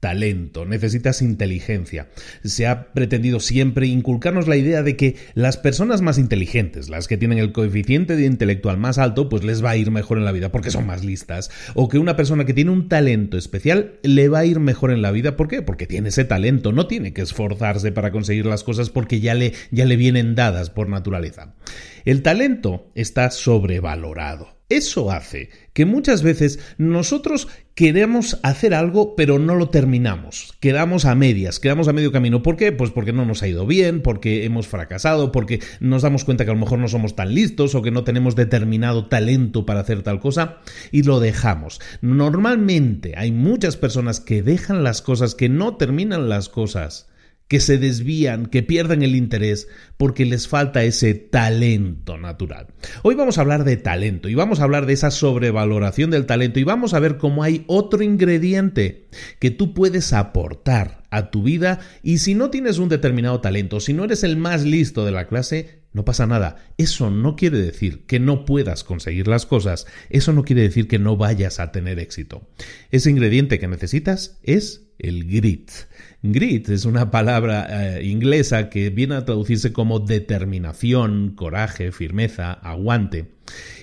talento, necesitas inteligencia. Se ha pretendido siempre inculcarnos la idea de que las personas más inteligentes, las que tienen el coeficiente de intelectual más alto, pues les va a ir mejor en la vida porque son más listas. O que una persona que tiene un talento especial le va a ir mejor en la vida. ¿Por qué? Porque tiene ese talento, no tiene que esforzarse para conseguir las cosas porque ya le, ya le vienen dadas por naturaleza. El talento está sobrevalorado. Eso hace que muchas veces nosotros queremos hacer algo pero no lo terminamos, quedamos a medias, quedamos a medio camino. ¿Por qué? Pues porque no nos ha ido bien, porque hemos fracasado, porque nos damos cuenta que a lo mejor no somos tan listos o que no tenemos determinado talento para hacer tal cosa y lo dejamos. Normalmente hay muchas personas que dejan las cosas, que no terminan las cosas que se desvían, que pierden el interés porque les falta ese talento natural. Hoy vamos a hablar de talento y vamos a hablar de esa sobrevaloración del talento y vamos a ver cómo hay otro ingrediente que tú puedes aportar a tu vida y si no tienes un determinado talento, si no eres el más listo de la clase, no pasa nada. Eso no quiere decir que no puedas conseguir las cosas, eso no quiere decir que no vayas a tener éxito. Ese ingrediente que necesitas es el grit. Grit es una palabra eh, inglesa que viene a traducirse como determinación, coraje, firmeza, aguante.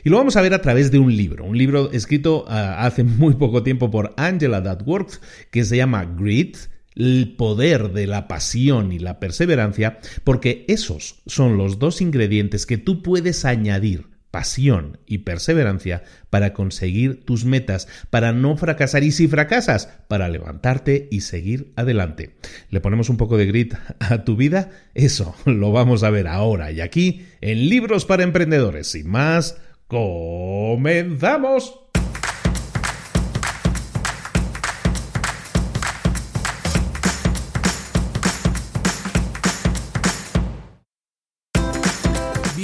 Y lo vamos a ver a través de un libro, un libro escrito eh, hace muy poco tiempo por Angela Duckworth que se llama Grit, el poder de la pasión y la perseverancia, porque esos son los dos ingredientes que tú puedes añadir pasión y perseverancia para conseguir tus metas, para no fracasar y si fracasas, para levantarte y seguir adelante. ¿Le ponemos un poco de grit a tu vida? Eso lo vamos a ver ahora y aquí en Libros para Emprendedores. Sin más, comenzamos.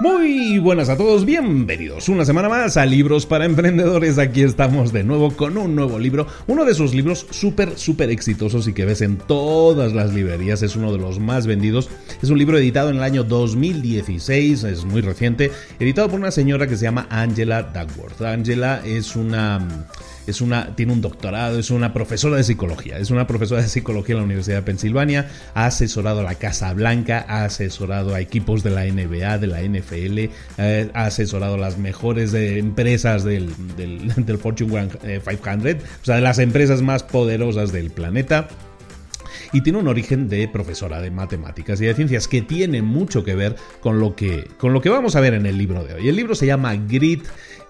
Muy buenas a todos, bienvenidos una semana más a Libros para Emprendedores. Aquí estamos de nuevo con un nuevo libro, uno de esos libros súper, súper exitosos y que ves en todas las librerías, es uno de los más vendidos. Es un libro editado en el año 2016, es muy reciente, editado por una señora que se llama Angela Duckworth. Angela es una es una, tiene un doctorado, es una profesora de psicología, es una profesora de psicología en la Universidad de Pensilvania, ha asesorado a la Casa Blanca, ha asesorado a equipos de la NBA, de la NFL, eh, ha asesorado a las mejores empresas del, del, Fortune 500, eh, o sea, de las empresas más poderosas del planeta y tiene un origen de profesora de matemáticas y de ciencias que tiene mucho que ver con lo que, con lo que vamos a ver en el libro de hoy. El libro se llama Grit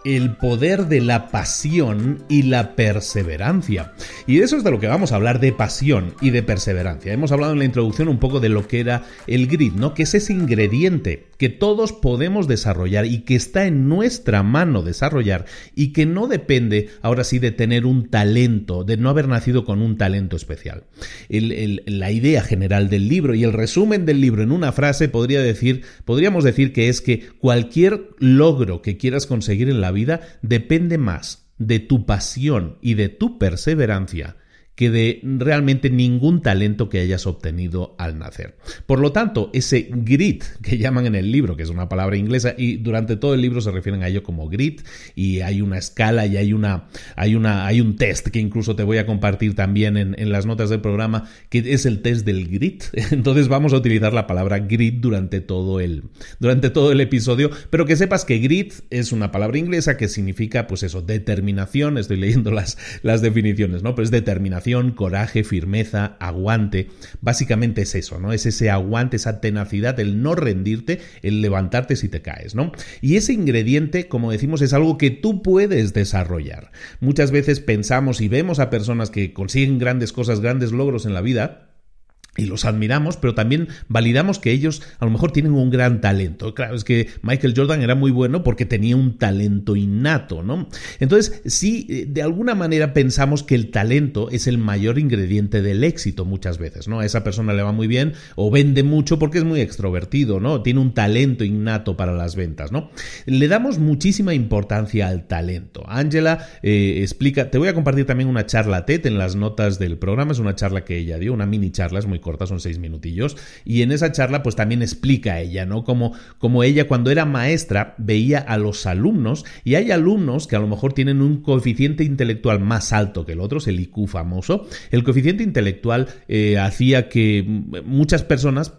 el poder de la pasión y la perseverancia. Y eso es de lo que vamos a hablar, de pasión y de perseverancia. Hemos hablado en la introducción un poco de lo que era el grit, ¿no? Que es ese ingrediente que todos podemos desarrollar y que está en nuestra mano desarrollar y que no depende ahora sí de tener un talento, de no haber nacido con un talento especial. la idea general del libro y el resumen del libro en una frase podría decir, podríamos decir que es que cualquier logro que quieras conseguir en la vida depende más de tu pasión y de tu perseverancia que de realmente ningún talento que hayas obtenido al nacer. Por lo tanto, ese grit que llaman en el libro, que es una palabra inglesa, y durante todo el libro se refieren a ello como grit, y hay una escala y hay una, hay una, hay un test que incluso te voy a compartir también en, las notas del programa, que es el test del grit. Entonces vamos a utilizar la palabra grit durante todo el, durante todo el episodio, pero que sepas que grit es una palabra inglesa que significa, pues eso, determinación. Estoy leyendo las, las definiciones, ¿no? Pues determinación coraje, firmeza, aguante. Básicamente es eso, ¿no? Es ese aguante, esa tenacidad, el no rendirte, el levantarte si te caes, ¿no? Y ese ingrediente, como decimos, es algo que tú puedes desarrollar. Muchas veces pensamos y vemos a personas que consiguen grandes cosas, grandes logros en la vida, y los admiramos, pero también validamos que ellos a lo mejor tienen un gran talento. Claro, es que Michael Jordan era muy bueno porque tenía un talento innato, ¿no? Entonces, sí, eh, de alguna manera pensamos que el talento es el mayor ingrediente del éxito muchas veces, ¿no? A esa persona le va muy bien o vende mucho porque es muy extrovertido, ¿no? Tiene un talento innato para las ventas, ¿no? Le damos muchísima importancia al talento. Angela eh, explica, te voy a compartir también una charla TED en las notas del programa, es una charla que ella dio, una mini charla, es muy corta, son seis minutillos, y en esa charla pues también explica ella, ¿no? Como, como ella cuando era maestra veía a los alumnos y hay alumnos que a lo mejor tienen un coeficiente intelectual más alto que el otro, es el IQ famoso. El coeficiente intelectual eh, hacía que muchas personas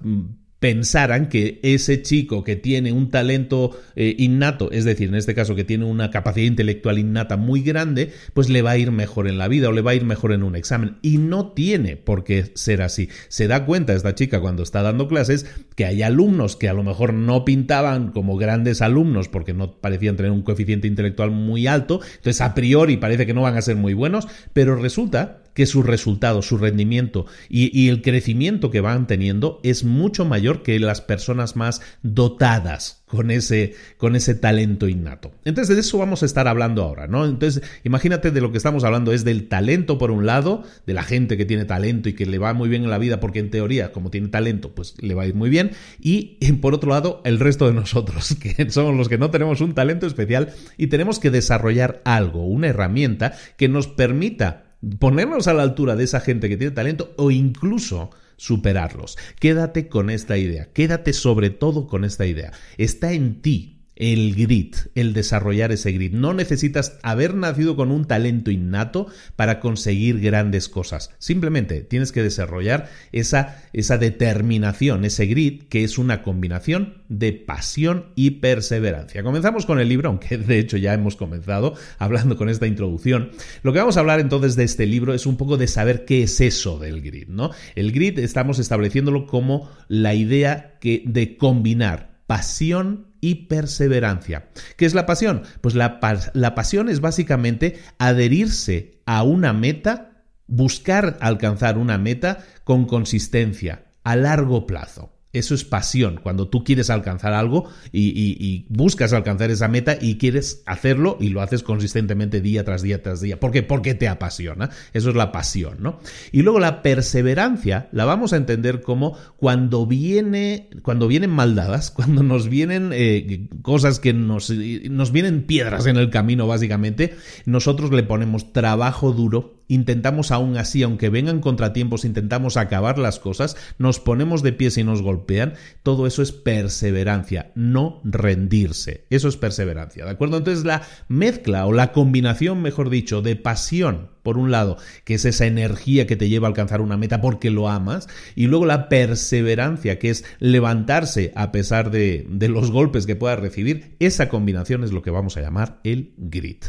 pensaran que ese chico que tiene un talento eh, innato, es decir, en este caso que tiene una capacidad intelectual innata muy grande, pues le va a ir mejor en la vida o le va a ir mejor en un examen. Y no tiene por qué ser así. Se da cuenta esta chica cuando está dando clases que hay alumnos que a lo mejor no pintaban como grandes alumnos porque no parecían tener un coeficiente intelectual muy alto, entonces a priori parece que no van a ser muy buenos, pero resulta que sus resultados, su rendimiento y, el crecimiento que van teniendo es mucho mayor que las personas más dotadas con ese, con ese talento innato. Entonces de eso vamos a estar hablando ahora, ¿no? Entonces imagínate de lo que estamos hablando es del talento por un lado, de la gente que tiene talento y que le va muy bien en la vida porque en teoría como tiene talento pues le va a ir muy bien y por otro lado el resto de nosotros que somos los que no tenemos un talento especial y tenemos que desarrollar algo, una herramienta que nos permita ponernos a la altura de esa gente que tiene talento o incluso superarlos. Quédate con esta idea, quédate sobre todo con esta idea. Está en ti el grit, el desarrollar ese grit. No necesitas haber nacido con un talento innato para conseguir grandes cosas. Simplemente tienes que desarrollar esa, esa determinación, ese grit, que es una combinación de pasión y perseverancia. Comenzamos con el libro, aunque de hecho ya hemos comenzado hablando con esta introducción. Lo que vamos a hablar entonces de este libro es un poco de saber qué es eso del grit, ¿no? El grit estamos estableciéndolo como la idea que, de combinar pasión y perseverancia. ¿Qué es la pasión? Pues la, la, pasión es básicamente adherirse a una meta, buscar alcanzar una meta con consistencia, a largo plazo. Eso es pasión, cuando tú quieres alcanzar algo y, buscas alcanzar esa meta y quieres hacerlo y lo haces consistentemente día tras día tras día. ¿Por qué? Porque te apasiona. Eso es la pasión, ¿no? Y luego la perseverancia la vamos a entender como cuando viene, cuando vienen maldadas, cuando nos vienen eh, cosas que nos, nos vienen piedras en el camino, básicamente, nosotros le ponemos trabajo duro intentamos aún así, aunque vengan contratiempos, intentamos acabar las cosas, nos ponemos de pies y nos golpean, todo eso es perseverancia, no rendirse. Eso es perseverancia, ¿de acuerdo? Entonces la mezcla o la combinación, mejor dicho, de pasión, por un lado, que es esa energía que te lleva a alcanzar una meta porque lo amas, y luego la perseverancia, que es levantarse a pesar de, de los golpes que puedas recibir, esa combinación es lo que vamos a llamar el grit.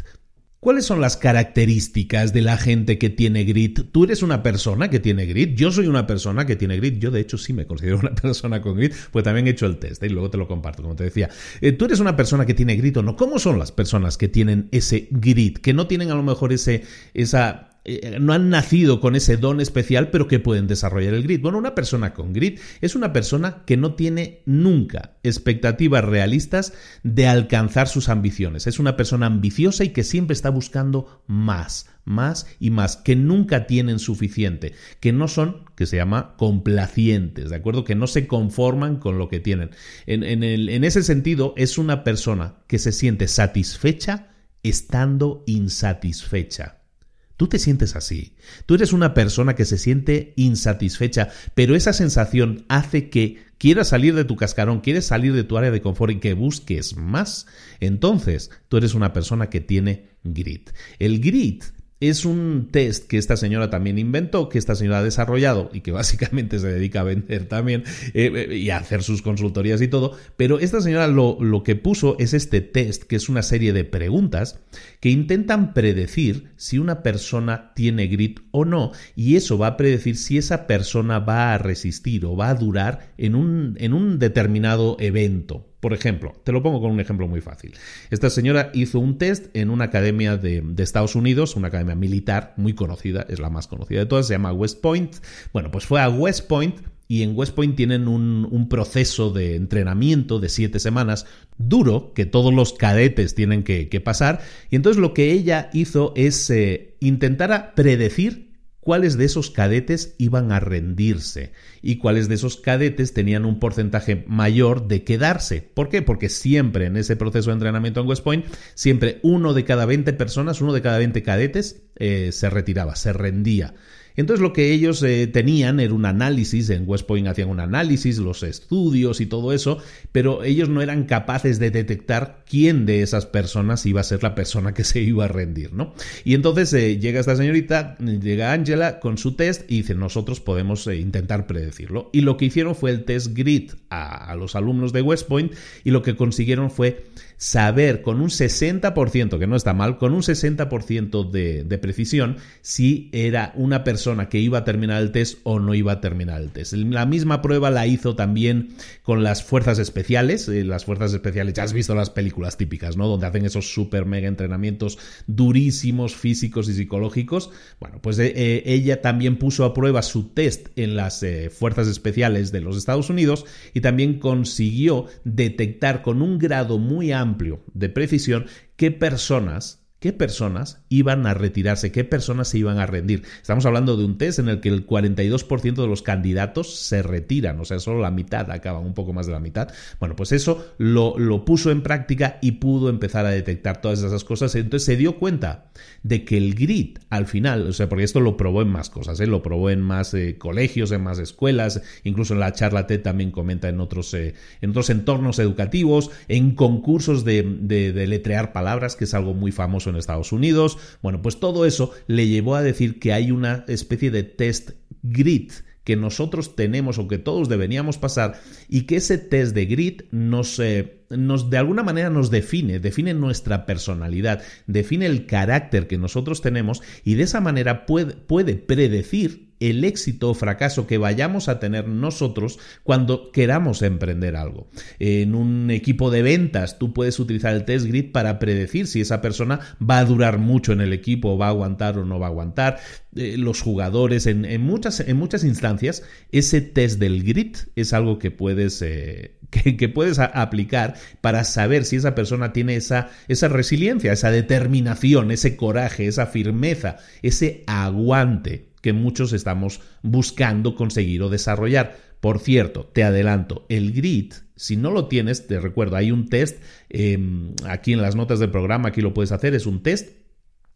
¿Cuáles son las características de la gente que tiene grit? ¿Tú eres una persona que tiene grit? Yo soy una persona que tiene grit. Yo, de hecho, sí me considero una persona con grit, pues también he hecho el test ¿eh? y luego te lo comparto, como te decía. Eh, ¿Tú eres una persona que tiene grit o no? ¿Cómo son las personas que tienen ese grit? Que no tienen a lo mejor ese, esa eh, no han nacido con ese don especial, pero que pueden desarrollar el grit. Bueno, una persona con grit es una persona que no tiene nunca expectativas realistas de alcanzar sus ambiciones. Es una persona ambiciosa y que siempre está buscando más, más y más, que nunca tienen suficiente, que no son, que se llama, complacientes, ¿de acuerdo? Que no se conforman con lo que tienen. En, en ese sentido, es una persona que se siente satisfecha estando insatisfecha. Tú te sientes así. Tú eres una persona que se siente insatisfecha, pero esa sensación hace que quieras salir de tu cascarón, quieres salir de tu área de confort y que busques más. Entonces, tú eres una persona que tiene grit. El grit es un test que esta señora también inventó, que esta señora ha desarrollado y que básicamente se dedica a vender también eh, eh, y a hacer sus consultorías y todo. Pero esta señora lo, lo que puso es este test, que es una serie de preguntas que intentan predecir si una persona tiene grit o no. Y eso va a predecir si esa persona va a resistir o va a durar en un, en un determinado evento. Por ejemplo, te lo pongo con un ejemplo muy fácil. Esta señora hizo un test en una academia de, Estados Unidos, una academia militar muy conocida, es la más conocida de todas, se llama West Point. Bueno, pues fue a West Point y en West Point tienen un, proceso de entrenamiento de siete semanas duro que todos los cadetes tienen que, pasar. Y entonces lo que ella hizo es eh, intentar predecir cuáles de esos cadetes iban a rendirse y cuáles de esos cadetes tenían un porcentaje mayor de quedarse. ¿Por qué? Porque siempre en ese proceso de entrenamiento en West Point, siempre uno de cada 20 personas, uno de cada 20 cadetes eh, se retiraba, se rendía. Entonces lo que ellos eh, tenían era un análisis, en West Point hacían un análisis, los estudios y todo eso, pero ellos no eran capaces de detectar quién de esas personas iba a ser la persona que se iba a rendir, ¿no? Y entonces eh, llega esta señorita, llega Angela con su test y dice, nosotros podemos eh, intentar predecirlo. Y lo que hicieron fue el test GRIT a, los alumnos de West Point y lo que consiguieron fue saber con un 60%, que no está mal, con un 60% de, de, precisión si era una persona que iba a terminar el test o no iba a terminar el test. La misma prueba la hizo también con las fuerzas especiales. Eh, las fuerzas especiales, ya has visto las películas típicas, ¿no? Donde hacen esos super mega entrenamientos durísimos físicos y psicológicos. Bueno, pues eh, eh, ella también puso a prueba su test en las fuerzas especiales de los Estados Unidos y también consiguió detectar con un grado muy amplio de precisión qué personas qué personas iban a retirarse, qué personas se iban a rendir. Estamos hablando de un test en el que el 42% de los candidatos se retiran, o sea, solo la mitad acaban, un poco más de la mitad. Bueno, pues eso lo, lo puso en práctica y pudo empezar a detectar todas esas cosas. Entonces se dio cuenta de que el grit al final, o sea, porque esto lo probó en más cosas, ¿eh? lo probó en más eh, colegios, en más escuelas, incluso en la charla TED también comenta en otros, eh, en otros entornos educativos, en concursos de, de, de letrear palabras, que es algo muy famoso en Estados Unidos. Bueno, pues todo eso le llevó a decir que hay una especie de test grit que nosotros tenemos o que todos deberíamos pasar y que ese test de grit nos, eh, nos de alguna manera nos define, define nuestra personalidad, define el carácter que nosotros tenemos y de esa manera puede, puede predecir el éxito o fracaso que vayamos a tener nosotros cuando queramos emprender algo. En un equipo de ventas tú puedes utilizar el test grid para predecir si esa persona va a durar mucho en el equipo, va a aguantar o no va a aguantar. Eh, los jugadores, en, muchas, en muchas instancias, ese test del grid es algo que puedes... Eh, que, puedes aplicar para saber si esa persona tiene esa, esa resiliencia, esa determinación, ese coraje, esa firmeza, ese aguante que muchos estamos buscando conseguir o desarrollar. Por cierto, te adelanto, el grit, si no lo tienes, te recuerdo, hay un test em, aquí en las notas del programa, aquí lo puedes hacer, es un test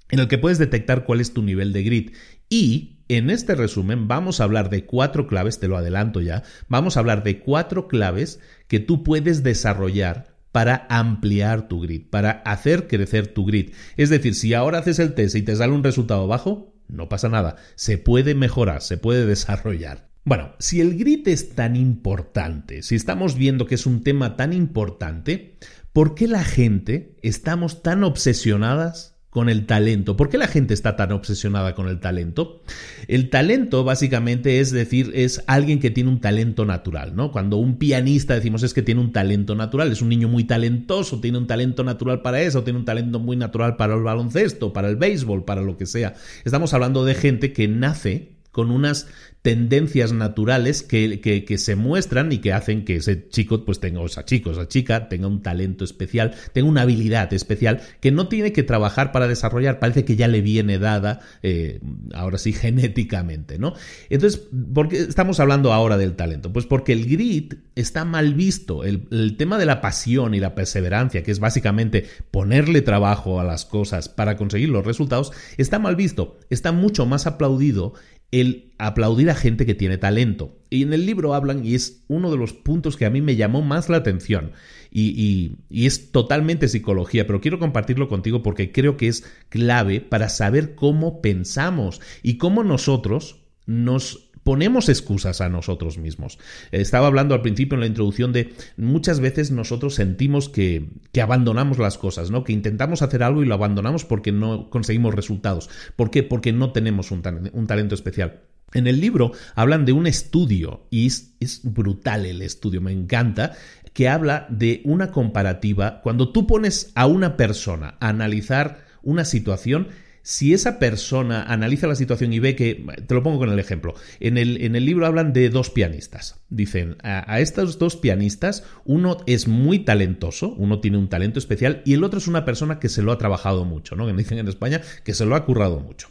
en el que puedes detectar cuál es tu nivel de grit. Y en este resumen vamos a hablar de cuatro claves, te lo adelanto ya, vamos a hablar de cuatro claves que tú puedes desarrollar para ampliar tu grid, para hacer crecer tu grid. Es decir, si ahora haces el test y te sale un resultado bajo, no pasa nada, se puede mejorar, se puede desarrollar. Bueno, si el grid es tan importante, si estamos viendo que es un tema tan importante, ¿por qué la gente estamos tan obsesionadas con el talento. ¿Por qué la gente está tan obsesionada con el talento? El talento básicamente es decir, es alguien que tiene un talento natural, ¿no? Cuando un pianista decimos es que tiene un talento natural, es un niño muy talentoso, tiene un talento natural para eso, tiene un talento muy natural para el baloncesto, para el béisbol, para lo que sea. Estamos hablando de gente que nace con unas tendencias naturales que, que, se muestran y que hacen que ese chico pues tenga, o esa chico, esa chica tenga un talento especial, tenga una habilidad especial que no tiene que trabajar para desarrollar, parece que ya le viene dada, eh, ahora sí, genéticamente, ¿no? Entonces, ¿por qué estamos hablando ahora del talento? Pues porque el grit está mal visto, el, el tema de la pasión y la perseverancia, que es básicamente ponerle trabajo a las cosas para conseguir los resultados, está mal visto, está mucho más aplaudido el aplaudir a gente que tiene talento. Y en el libro hablan, y es uno de los puntos que a mí me llamó más la atención, y, es totalmente psicología, pero quiero compartirlo contigo porque creo que es clave para saber cómo pensamos y cómo nosotros nos ponemos excusas a nosotros mismos. Estaba hablando al principio en la introducción de muchas veces nosotros sentimos que, que, abandonamos las cosas, ¿no? Que intentamos hacer algo y lo abandonamos porque no conseguimos resultados. ¿Por qué? Porque no tenemos un, un talento especial. En el libro hablan de un estudio y es, es, brutal el estudio, me encanta, que habla de una comparativa. Cuando tú pones a una persona a analizar una situación, si esa persona analiza la situación y ve que, te lo pongo con el ejemplo, en el, en el libro hablan de dos pianistas. Dicen, a, estos dos pianistas, uno es muy talentoso, uno tiene un talento especial y el otro es una persona que se lo ha trabajado mucho, ¿no? Que dicen en España que se lo ha currado mucho.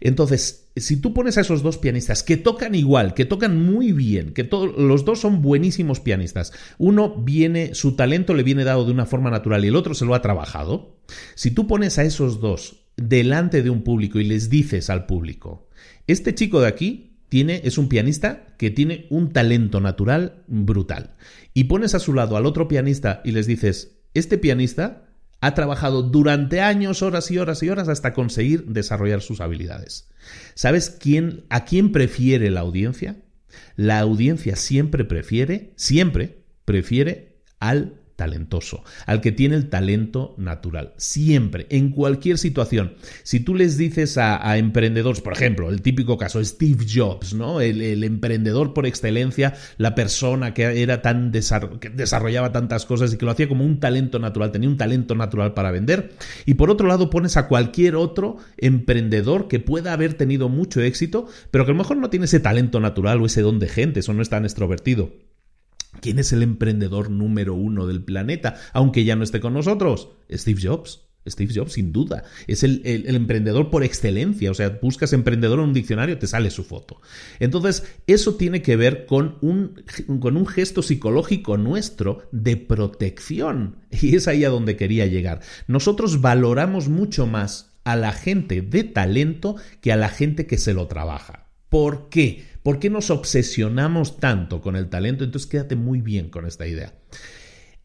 Entonces, si tú pones a esos dos pianistas que tocan igual, que tocan muy bien, que los dos son buenísimos pianistas, uno viene, su talento le viene dado de una forma natural y el otro se lo ha trabajado, si tú pones a esos dos delante de un público y les dices al público, este chico de aquí tiene, es un pianista que tiene un talento natural brutal. Y pones a su lado al otro pianista y les dices, este pianista ha trabajado durante años, horas y horas y horas hasta conseguir desarrollar sus habilidades. ¿Sabes quién, a quién prefiere la audiencia? La audiencia siempre prefiere, siempre prefiere al talentoso, al que tiene el talento natural. Siempre, en cualquier situación. Si tú les dices a, emprendedores, por ejemplo, el típico caso, Steve Jobs, ¿no? El, emprendedor por excelencia, la persona que era tan que desarrollaba tantas cosas y que lo hacía como un talento natural, tenía un talento natural para vender. Y por otro lado, pones a cualquier otro emprendedor que pueda haber tenido mucho éxito, pero que a lo mejor no tiene ese talento natural o ese don de gente, eso no es tan extrovertido. ¿Quién es el emprendedor número uno del planeta? Aunque ya no esté con nosotros. Steve Jobs. Steve Jobs, sin duda. Es el, emprendedor por excelencia. O sea, buscas emprendedor en un diccionario, te sale su foto. Entonces, eso tiene que ver con un, con un gesto psicológico nuestro de protección. Y es ahí a donde quería llegar. Nosotros valoramos mucho más a la gente de talento que a la gente que se lo trabaja. ¿Por qué? ¿Por qué nos obsesionamos tanto con el talento? Entonces quédate muy bien con esta idea.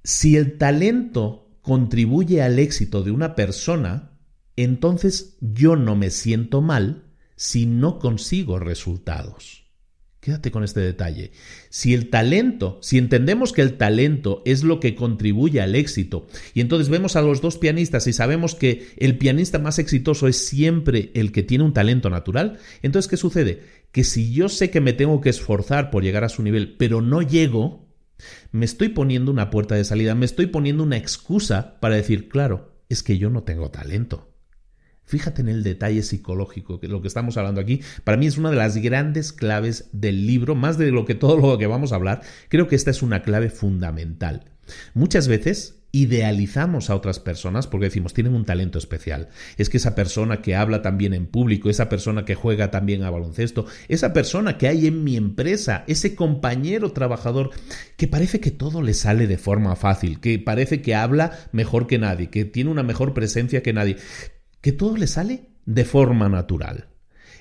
Si el talento contribuye al éxito de una persona, entonces yo no me siento mal si no consigo resultados. Quédate con este detalle. Si el talento, si entendemos que el talento es lo que contribuye al éxito, y entonces vemos a los dos pianistas y sabemos que el pianista más exitoso es siempre el que tiene un talento natural, entonces ¿qué sucede? Que si yo sé que me tengo que esforzar por llegar a su nivel, pero no llego, me estoy poniendo una puerta de salida, me estoy poniendo una excusa para decir, claro, es que yo no tengo talento. Fíjate en el detalle psicológico, que lo que estamos hablando aquí, para mí es una de las grandes claves del libro, más de lo que todo lo que vamos a hablar, creo que esta es una clave fundamental. Muchas veces idealizamos a otras personas porque decimos tienen un talento especial. Es que esa persona que habla también en público, esa persona que juega también a baloncesto, esa persona que hay en mi empresa, ese compañero trabajador que parece que todo le sale de forma fácil, que parece que habla mejor que nadie, que tiene una mejor presencia que nadie que todo le sale de forma natural.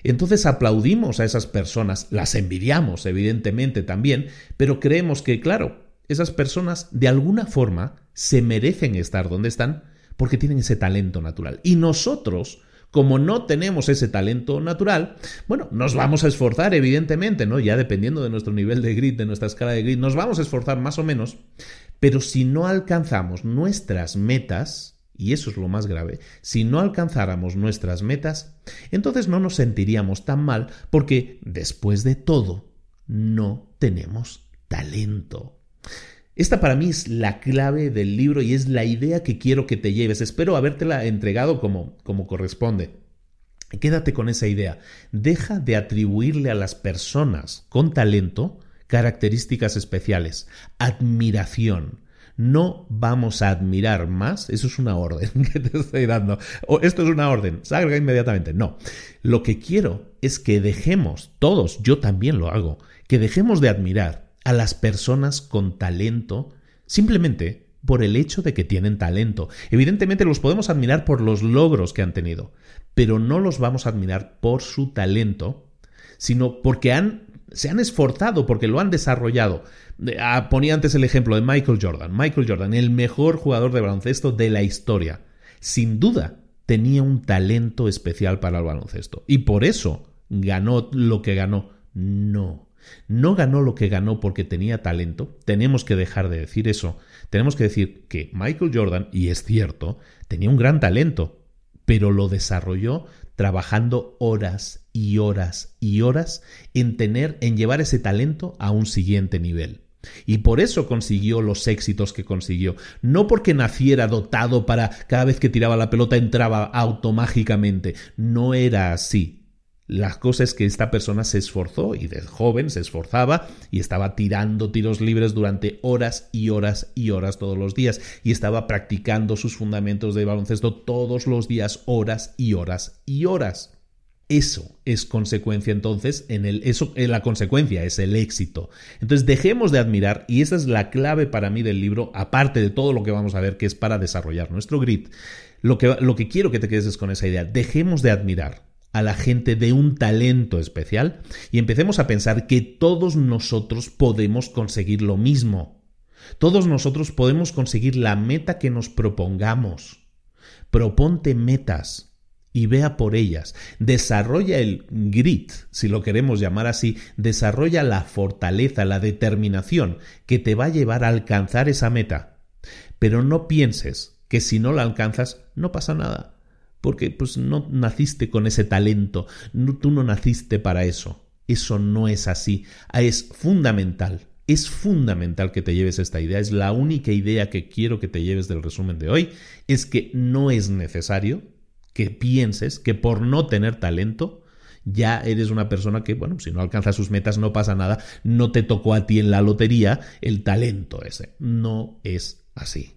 Entonces aplaudimos a esas personas, las envidiamos evidentemente también, pero creemos que, claro, esas personas de alguna forma se merecen estar donde están porque tienen ese talento natural. Y nosotros, como no tenemos ese talento natural, bueno, nos vamos a esforzar, evidentemente, ¿no? Ya dependiendo de nuestro nivel de grit, de nuestra escala de grit, nos vamos a esforzar más o menos, pero si no alcanzamos nuestras metas, y eso es lo más grave, si no alcanzáramos nuestras metas, entonces no nos sentiríamos tan mal porque, después de todo, no tenemos talento. Esta para mí es la clave del libro y es la idea que quiero que te lleves. Espero habértela entregado como, como corresponde. Quédate con esa idea. Deja de atribuirle a las personas con talento características especiales, admiración, no vamos a admirar más, eso es una orden que te estoy dando, o esto es una orden, salga inmediatamente, no. Lo que quiero es que dejemos, todos, yo también lo hago, que dejemos de admirar a las personas con talento simplemente por el hecho de que tienen talento. Evidentemente los podemos admirar por los logros que han tenido, pero no los vamos a admirar por su talento, sino porque han se han esforzado porque lo han desarrollado. Ah, ponía antes el ejemplo de Michael Jordan. Michael Jordan, el mejor jugador de baloncesto de la historia. Sin duda, tenía un talento especial para el baloncesto. Y por eso ganó lo que ganó. No. No ganó lo que ganó porque tenía talento. Tenemos que dejar de decir eso. Tenemos que decir que Michael Jordan, y es cierto, tenía un gran talento, pero lo desarrolló trabajando horas y horas y horas en tener, en llevar ese talento a un siguiente nivel. Y por eso consiguió los éxitos que consiguió. No porque naciera dotado para cada vez que tiraba la pelota entraba automágicamente. No era así. La cosa es que esta persona se esforzó y de joven se esforzaba y estaba tirando tiros libres durante horas y horas y horas todos los días y estaba practicando sus fundamentos de baloncesto todos los días, horas y horas y horas. Eso es consecuencia entonces, en el, eso, en la consecuencia es el éxito. Entonces dejemos de admirar, y esa es la clave para mí del libro, aparte de todo lo que vamos a ver, que es para desarrollar nuestro grit, lo que, lo que quiero que te quedes es con esa idea, dejemos de admirar a la gente de un talento especial y empecemos a pensar que todos nosotros podemos conseguir lo mismo. Todos nosotros podemos conseguir la meta que nos propongamos. Proponte metas y vea por ellas. Desarrolla el grit, si lo queremos llamar así, desarrolla la fortaleza, la determinación que te va a llevar a alcanzar esa meta. Pero no pienses que si no la alcanzas no pasa nada porque pues no naciste con ese talento, tú no naciste para eso. Eso no es así. Ah, es fundamental, es fundamental que te lleves esta idea. Es la única idea que quiero que te lleves del resumen de hoy. Es que no es necesario que pienses que por no tener talento ya eres una persona que, bueno, si no alcanza sus metas no pasa nada, no te tocó a ti en la lotería el talento ese. No es así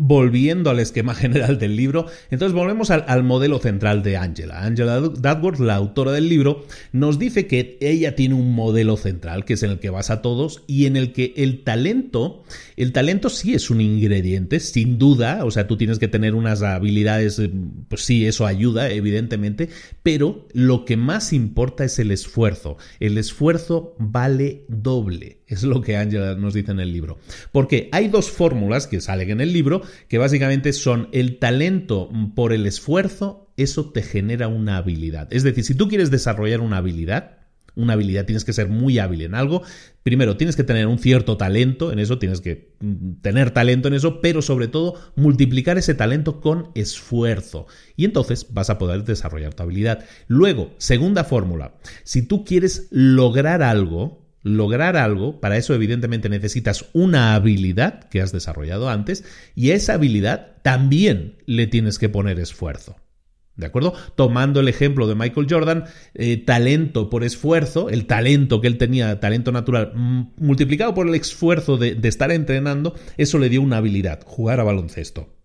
volviendo al esquema general del libro, entonces volvemos al, modelo central de Angela. Angela Duckworth, la autora del libro, nos dice que ella tiene un modelo central, que es en el que basa todos, y en el que el talento, el talento sí es un ingrediente, sin duda, o sea, tú tienes que tener unas habilidades, eh, pues sí, eso ayuda, evidentemente, pero lo que más importa es el esfuerzo. El esfuerzo vale doble. Es lo que Angela nos dice en el libro. Porque hay dos fórmulas que salen en el libro que básicamente son el talento por el esfuerzo, eso te genera una habilidad. Es decir, si tú quieres desarrollar una habilidad, una habilidad, tienes que ser muy hábil en algo. Primero, tienes que tener un cierto talento en eso, tienes que mm, tener talento en eso, pero sobre todo multiplicar ese talento con esfuerzo. Y entonces vas a poder desarrollar tu habilidad. Luego, segunda fórmula, si tú quieres lograr algo, lograr algo, para eso evidentemente necesitas una habilidad que has desarrollado antes y a esa habilidad también le tienes que poner esfuerzo. ¿De acuerdo? Tomando el ejemplo de Michael Jordan, eh, talento por esfuerzo, el talento que él tenía, talento natural, multiplicado por el esfuerzo de, estar entrenando, eso le dio una habilidad, jugar a baloncesto.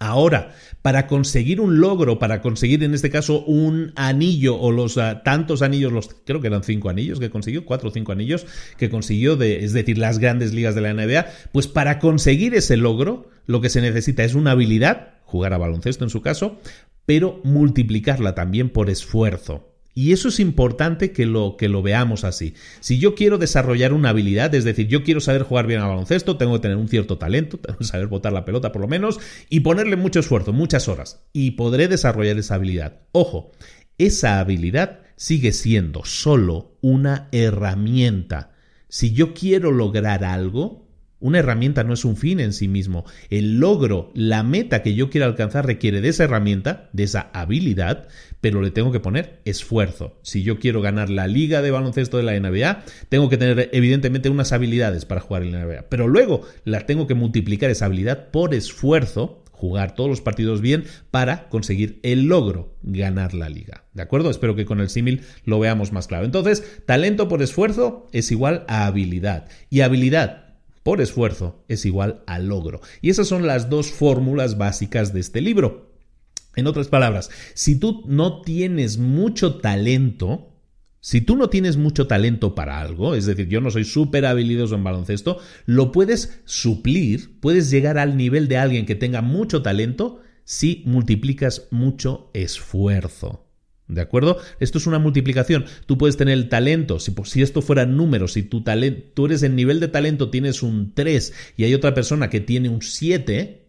Ahora, para conseguir un logro, para conseguir en este caso un anillo o los ah, tantos anillos, los creo que eran cinco anillos que consiguió, cuatro o cinco anillos que consiguió, es decir, las grandes ligas de la NBA, pues para conseguir ese logro, lo que se necesita es una habilidad, jugar a baloncesto en su caso, pero multiplicarla también por esfuerzo. Y eso es importante que lo, que lo veamos así. Si yo quiero desarrollar una habilidad, es decir, yo quiero saber jugar bien al baloncesto, tengo que tener un cierto talento, tengo que saber botar la pelota por lo menos, y ponerle mucho esfuerzo, muchas horas, y podré desarrollar esa habilidad. Ojo, esa habilidad sigue siendo solo una herramienta. Si yo quiero lograr algo, una herramienta no es un fin en sí mismo. El logro, la meta que yo quiero alcanzar requiere de esa herramienta, de esa habilidad, pero le tengo que poner esfuerzo. Si yo quiero ganar la liga de baloncesto de la NBA, tengo que tener evidentemente unas habilidades para jugar en la NBA, pero luego la tengo que multiplicar esa habilidad por esfuerzo jugar todos los partidos bien para conseguir el logro, ganar la liga. ¿De acuerdo? Espero que con el símil lo veamos más claro. Entonces, talento por esfuerzo es igual a habilidad. Y habilidad por esfuerzo es igual a logro. Y esas son las dos fórmulas básicas de este libro. En otras palabras, si tú no tienes mucho talento, si tú no tienes mucho talento para algo, es decir, yo no soy súper habilidoso en baloncesto, lo puedes suplir, puedes llegar al nivel de alguien que tenga mucho talento si multiplicas mucho esfuerzo. ¿De acuerdo? Esto es una multiplicación. Tú puedes tener el talento, si, si esto fueran números, si tu talento, tú eres en nivel de talento, tienes un 3 y hay otra persona que tiene un 7,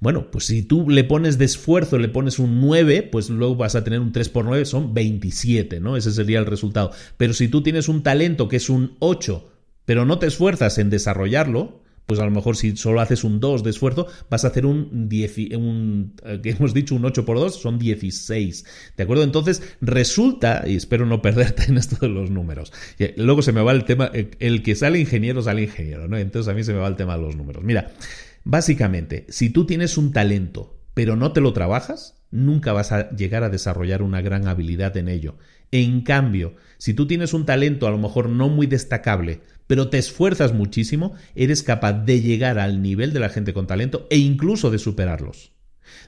bueno, pues si tú le pones de esfuerzo, le pones un 9, pues luego vas a tener un 3 por 9, son 27, ¿no? Ese sería el resultado. Pero si tú tienes un talento que es un 8, pero no te esfuerzas en desarrollarlo, pues a lo mejor si solo haces un 2 de esfuerzo, vas a hacer un 10, un, eh, que hemos dicho un 8 por 2, son 16. ¿De acuerdo? Entonces resulta, y espero no perderte en esto de los números, luego se me va el tema, eh, el que sale ingeniero sale ingeniero, ¿no? Entonces a mí se me va el tema de los números. Mira, básicamente, si tú tienes un talento, pero no te lo trabajas, nunca vas a llegar a desarrollar una gran habilidad en ello. En cambio, si tú tienes un talento a lo mejor no muy destacable, pero te esfuerzas muchísimo, eres capaz de llegar al nivel de la gente con talento e incluso de superarlos.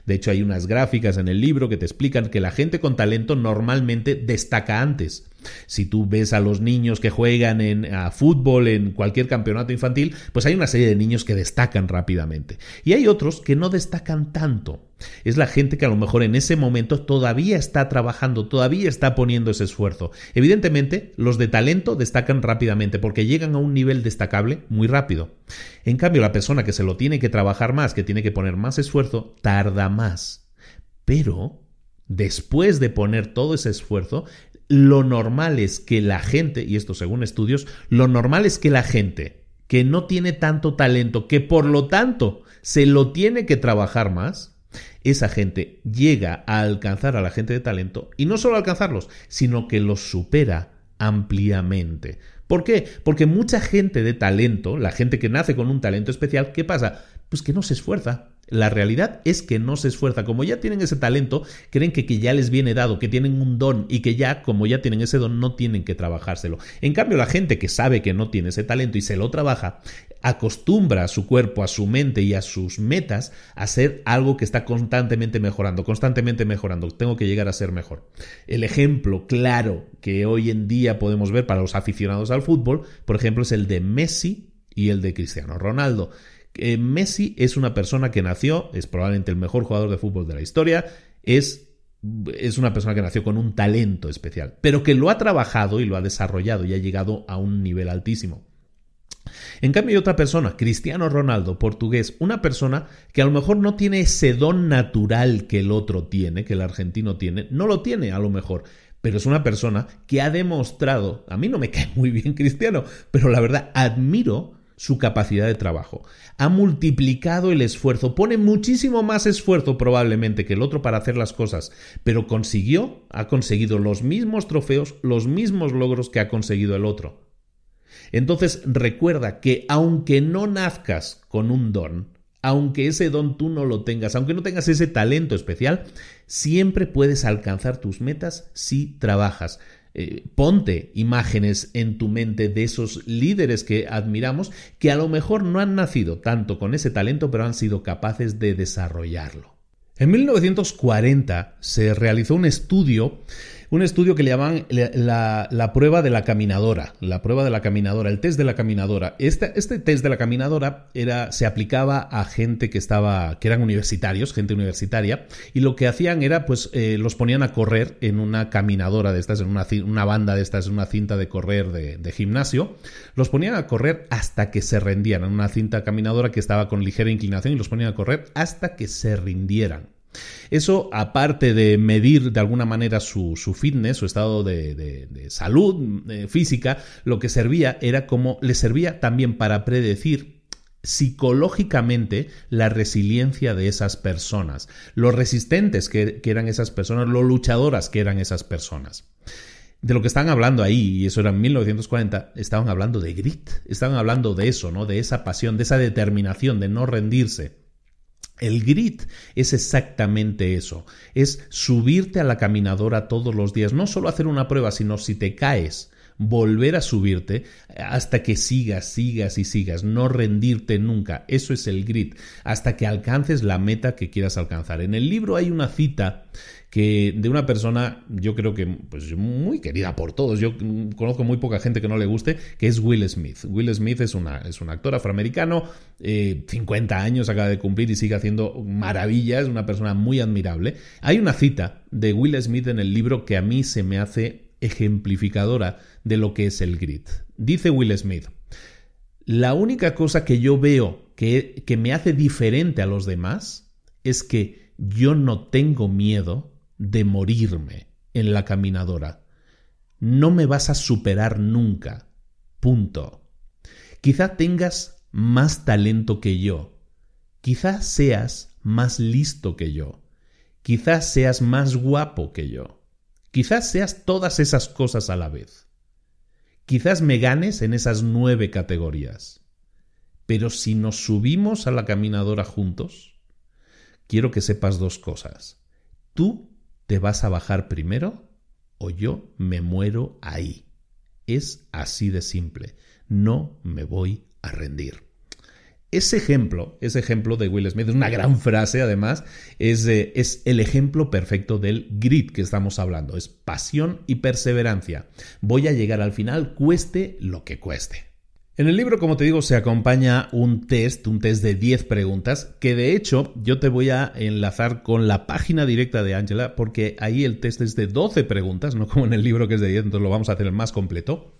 De hecho, hay unas gráficas en el libro que te explican que la gente con talento normalmente destaca antes. Si tú ves a los niños que juegan en a fútbol en cualquier campeonato infantil, pues hay una serie de niños que destacan rápidamente. Y hay otros que no destacan tanto. Es la gente que a lo mejor en ese momento todavía está trabajando, todavía está poniendo ese esfuerzo. Evidentemente, los de talento destacan rápidamente porque llegan a un nivel destacable muy rápido. En cambio, la persona que se lo tiene que trabajar más, que tiene que poner más esfuerzo, tarda más. Pero, después de poner todo ese esfuerzo, lo normal es que la gente, y esto según estudios, lo normal es que la gente que no tiene tanto talento, que por lo tanto se lo tiene que trabajar más, esa gente llega a alcanzar a la gente de talento y no solo alcanzarlos, sino que los supera ampliamente. ¿Por qué? Porque mucha gente de talento, la gente que nace con un talento especial, ¿qué pasa? Pues que no se esfuerza, la realidad es que no se esfuerza. Como ya tienen ese talento, creen que, que, ya les viene dado, que tienen un don y que ya, como ya tienen ese don, no tienen que trabajárselo. En cambio, la gente que sabe que no tiene ese talento y se lo trabaja, acostumbra a su cuerpo, a su mente y a sus metas a ser algo que está constantemente mejorando, constantemente mejorando. Tengo que llegar a ser mejor. El ejemplo claro que hoy en día podemos ver para los aficionados al fútbol, por ejemplo, es el de Messi y el de Cristiano Ronaldo. Messi es una persona que nació, es probablemente el mejor jugador de fútbol de la historia, es es una persona que nació con un talento especial, pero que lo ha trabajado y lo ha desarrollado y ha llegado a un nivel altísimo. En cambio hay otra persona, Cristiano Ronaldo, portugués, una persona que a lo mejor no tiene ese don natural que el otro tiene, que el argentino tiene, no lo tiene a lo mejor, pero es una persona que ha demostrado, a mí no me cae muy bien cristiano, pero la verdad admiro su capacidad de trabajo. Ha multiplicado el esfuerzo, pone muchísimo más esfuerzo probablemente que el otro para hacer las cosas, pero consiguió, ha conseguido los mismos trofeos, los mismos logros que ha conseguido el otro. Entonces recuerda que aunque no nazcas con un don, aunque ese don tú no lo tengas, aunque no tengas ese talento especial, siempre puedes alcanzar tus metas si trabajas. Eh, ponte imágenes en tu mente de esos líderes que admiramos que a lo mejor no han nacido tanto con ese talento, pero han sido capaces de desarrollarlo. En 1940 se realizó un estudio un estudio que le llaman la, prueba de la caminadora, la prueba de la caminadora, el test de la caminadora. Este, este test de la caminadora era, se aplicaba a gente que estaba, que eran universitarios, gente universitaria, y lo que hacían era, pues, eh, los ponían a correr en una caminadora de estas, en una, una banda de estas, en una cinta de correr de, de gimnasio, los ponían a correr hasta que se rendían, en una cinta caminadora que estaba con ligera inclinación y los ponían a correr hasta que se rindieran. Eso, aparte de medir de alguna manera su, fitness, su estado de, salud eh, física, lo que servía era como le servía también para predecir psicológicamente la resiliencia de esas personas, lo resistentes que, eran esas personas, lo luchadoras que eran esas personas. De lo que estaban hablando ahí, y eso era en 1940, estaban hablando de grit, estaban hablando de eso, ¿no? De esa pasión, de esa determinación, de no rendirse. El grit es exactamente eso, es subirte a la caminadora todos los días, no solo hacer una prueba, sino si te caes, volver a subirte hasta que sigas, sigas y sigas, no rendirte nunca. Eso es el grit, hasta que alcances la meta que quieras alcanzar. En el libro hay una cita que de una persona, yo creo que pues muy querida por todos, yo conozco muy poca gente que no le guste, que es Will Smith. Will Smith es, una, es un actor afroamericano, 50 eh, años acaba de cumplir y sigue haciendo maravillas, una persona muy admirable. Hay una cita de Will Smith en el libro que a mí se me hace ejemplificadora de lo que es el grit. Dice Will Smith, la única cosa que yo veo que, que me hace diferente a los demás es que yo no tengo miedo de morirme en la caminadora. No me vas a superar nunca. Punto. Quizá tengas más talento que yo. Quizá seas más listo que yo. Quizás seas más guapo que yo. Quizás seas todas esas cosas a la vez. Quizás me ganes en esas nueve categorías. Pero si nos subimos a la caminadora juntos, quiero que sepas dos cosas. Tú ¿Te vas a bajar primero o yo me muero ahí? Es así de simple. No me voy a rendir. Ese ejemplo, ese ejemplo de Will Smith, es una gran frase además, es, es el ejemplo perfecto del grit que estamos hablando. Es pasión y perseverancia. Voy a llegar al final, cueste lo que cueste. En el libro, como te digo, se acompaña un test, un test de 10 preguntas, que de hecho yo te voy a enlazar con la página directa de Angela, porque ahí el test es de 12 preguntas, no como en el libro que es de 10, entonces lo vamos a hacer el más completo.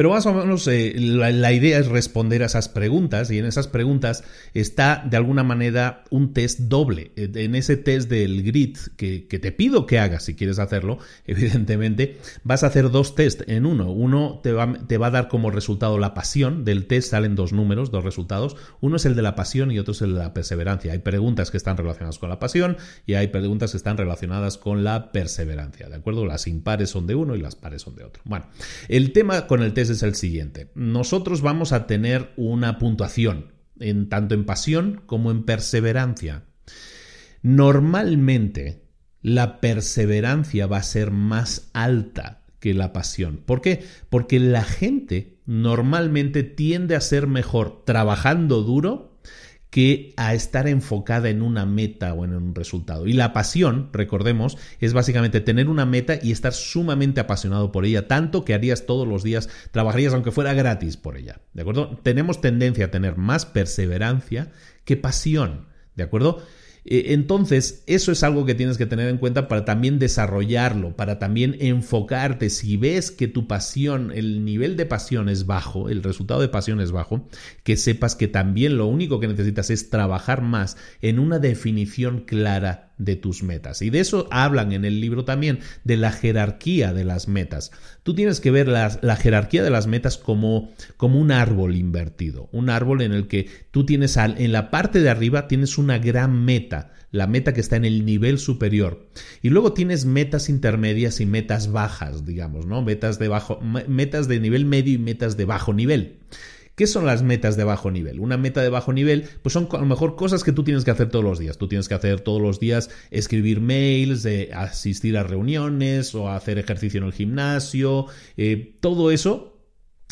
Pero más o menos eh, la, idea es responder a esas preguntas y en esas preguntas está de alguna manera un test doble. Eh, en ese test del grit que, te pido que hagas si quieres hacerlo, evidentemente, vas a hacer dos test en uno. Uno te va, te va a dar como resultado la pasión. Del test salen dos números, dos resultados. Uno es el de la pasión y otro es el de la perseverancia. Hay preguntas que están relacionadas con la pasión y hay preguntas que están relacionadas con la perseverancia. ¿De acuerdo? Las impares son de uno y las pares son de otro. Bueno, el tema con el test es el siguiente. Nosotros vamos a tener una puntuación, en, tanto en pasión como en perseverancia. Normalmente la perseverancia va a ser más alta que la pasión. ¿Por qué? Porque la gente normalmente tiende a ser mejor trabajando duro que a estar enfocada en una meta o en un resultado. Y la pasión, recordemos, es básicamente tener una meta y estar sumamente apasionado por ella, tanto que harías todos los días, trabajarías aunque fuera gratis por ella. ¿De acuerdo? Tenemos tendencia a tener más perseverancia que pasión. ¿De acuerdo? Eh, entonces, eso es algo que tienes que tener en cuenta para también desarrollarlo, para también enfocarte. Si ves que tu pasión, el nivel de pasión es bajo, el resultado de pasión es bajo, que sepas que también lo único que necesitas es trabajar más en una definición clara de tus metas. Y de eso hablan en el libro también, de la jerarquía de las metas. Tú tienes que ver la, la jerarquía de las metas como, como un árbol invertido, un árbol en el que tú tienes en la parte de arriba tienes una gran meta, la meta que está en el nivel superior. Y luego tienes metas intermedias y metas bajas, digamos, ¿no? Metas de bajo, metas de nivel medio y metas de bajo nivel. ¿Qué son las metas de bajo nivel? Una meta de bajo nivel, pues son a lo mejor cosas que tú tienes que hacer todos los días. Tú tienes que hacer todos los días escribir mails, asistir a reuniones o hacer ejercicio en el gimnasio. Eh, todo eso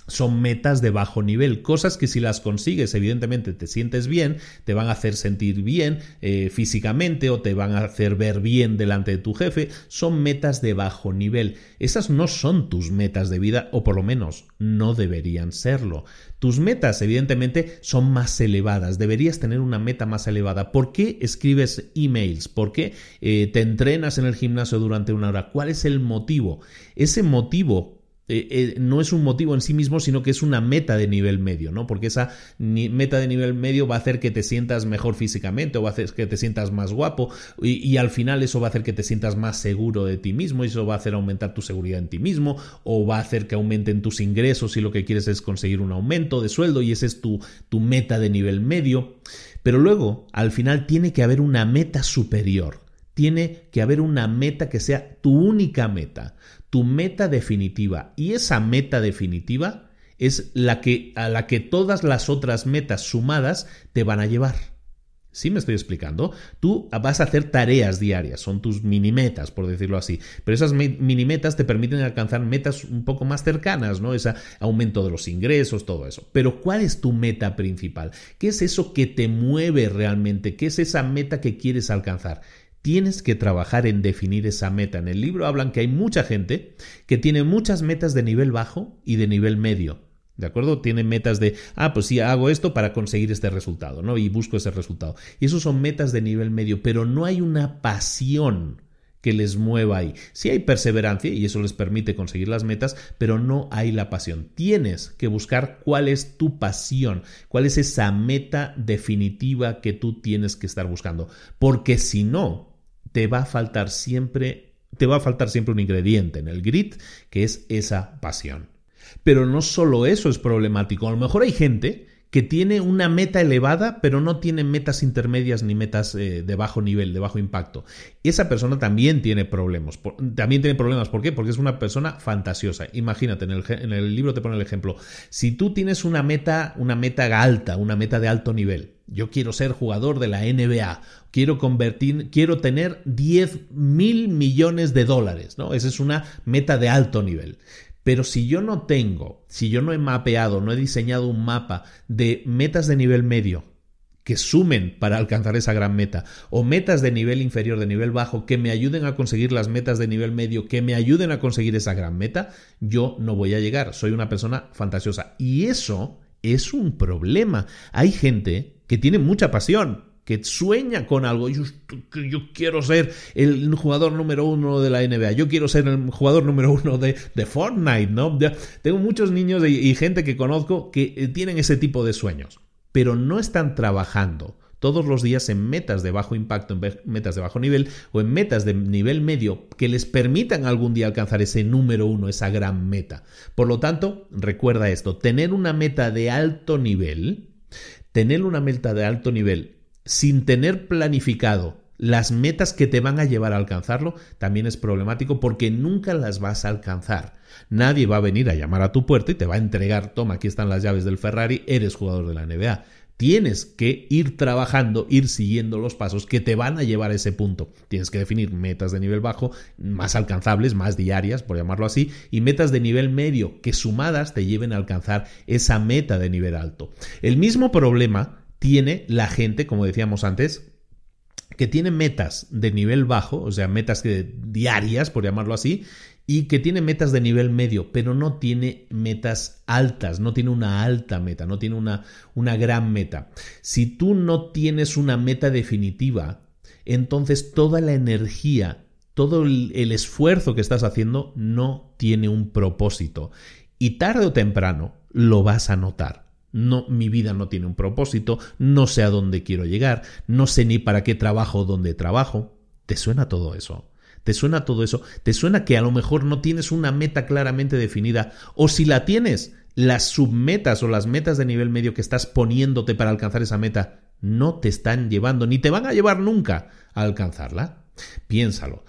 son metas de bajo nivel, cosas que si las consigues evidentemente te sientes bien, te van a hacer sentir bien eh, físicamente o te van a hacer ver bien delante de tu jefe, son metas de bajo nivel. Esas no son tus metas de vida o por lo menos no deberían serlo. Tus metas evidentemente son más elevadas, deberías tener una meta más elevada. ¿Por qué escribes emails? ¿Por qué eh, te entrenas en el gimnasio durante una hora? ¿Cuál es el motivo? Ese motivo eh, eh, no es un motivo en sí mismo, sino que es una meta de nivel medio, ¿no? Porque esa meta de nivel medio va a hacer que te sientas mejor físicamente o va a hacer que te sientas más guapo y, al final eso va a hacer que te sientas más seguro de ti mismo y eso va a hacer aumentar tu seguridad en ti mismo o va a hacer que aumenten tus ingresos si lo que quieres es conseguir un aumento de sueldo y esa es tu, tu meta de nivel medio. Pero luego, al final, tiene que haber una meta superior. Tiene que haber una meta que sea tu única meta tu meta definitiva. Y esa meta definitiva es la que a la que todas las otras metas sumadas te van a llevar. ¿Sí me estoy explicando? Tú vas a hacer tareas diarias, son tus mini metas, por decirlo así. Pero esas mini metas te permiten alcanzar metas un poco más cercanas, ¿no? Ese aumento de los ingresos, todo eso. Pero ¿cuál es tu meta principal? ¿Qué es eso que te mueve realmente? ¿Qué es esa meta que quieres alcanzar? Tienes que trabajar en definir esa meta. En el libro hablan que hay mucha gente que tiene muchas metas de nivel bajo y de nivel medio. ¿De acuerdo? Tiene metas de, ah, pues sí, hago esto para conseguir este resultado, ¿no? Y busco ese resultado. Y eso son metas de nivel medio, pero no hay una pasión que les mueva ahí. Sí hay perseverancia y eso les permite conseguir las metas, pero no hay la pasión. Tienes que buscar cuál es tu pasión, cuál es esa meta definitiva que tú tienes que estar buscando, porque si no, te va a faltar siempre, te va a faltar siempre un ingrediente en el grit, que es esa pasión. Pero no solo eso es problemático, a lo mejor hay gente que tiene una meta elevada, pero no tiene metas intermedias ni metas eh, de bajo nivel, de bajo impacto. Esa persona también tiene problemas. también tiene problemas. ¿Por qué? Porque es una persona fantasiosa. Imagínate, en el, en el libro te pone el ejemplo. Si tú tienes una meta, una meta alta, una meta de alto nivel, yo quiero ser jugador de la NBA, quiero convertir, quiero tener 10 mil millones de dólares, ¿no? Esa es una meta de alto nivel. Pero si yo no tengo, si yo no he mapeado, no he diseñado un mapa de metas de nivel medio que sumen para alcanzar esa gran meta, o metas de nivel inferior, de nivel bajo, que me ayuden a conseguir las metas de nivel medio, que me ayuden a conseguir esa gran meta, yo no voy a llegar. Soy una persona fantasiosa. Y eso es un problema. Hay gente que tiene mucha pasión, que sueña con algo. Yo, yo, quiero ser el jugador número uno de la NBA, yo quiero ser el jugador número uno de, de Fortnite, ¿no? Tengo muchos niños y, gente que conozco que eh, tienen ese tipo de sueños, pero no están trabajando todos los días en metas de bajo impacto, en metas de bajo nivel o en metas de nivel medio que les permitan algún día alcanzar ese número uno, esa gran meta. Por lo tanto, recuerda esto, tener una meta de alto nivel, tener una meta de alto nivel sin tener planificado las metas que te van a llevar a alcanzarlo, también es problemático porque nunca las vas a alcanzar. Nadie va a venir a llamar a tu puerta y te va a entregar, toma, aquí están las llaves del Ferrari, eres jugador de la NBA. Tienes que ir trabajando, ir siguiendo los pasos que te van a llevar a ese punto. Tienes que definir metas de nivel bajo, más alcanzables, más diarias, por llamarlo así, y metas de nivel medio que sumadas te lleven a alcanzar esa meta de nivel alto. El mismo problema tiene la gente, como decíamos antes, que tiene metas de nivel bajo, o sea, metas diarias, por llamarlo así, y que tiene metas de nivel medio, pero no tiene metas altas, no tiene una alta meta, no tiene una, una gran meta. Si tú no tienes una meta definitiva, entonces toda la energía, todo el, el esfuerzo que estás haciendo no tiene un propósito. Y tarde o temprano lo vas a notar. No, mi vida no tiene un propósito, no sé a dónde quiero llegar, no sé ni para qué trabajo o dónde trabajo. ¿Te suena todo eso? ¿Te suena todo eso? ¿Te suena que a lo mejor no tienes una meta claramente definida? O si la tienes, las submetas o las metas de nivel medio que estás poniéndote para alcanzar esa meta no te están llevando, ni te van a llevar nunca a alcanzarla. Piénsalo.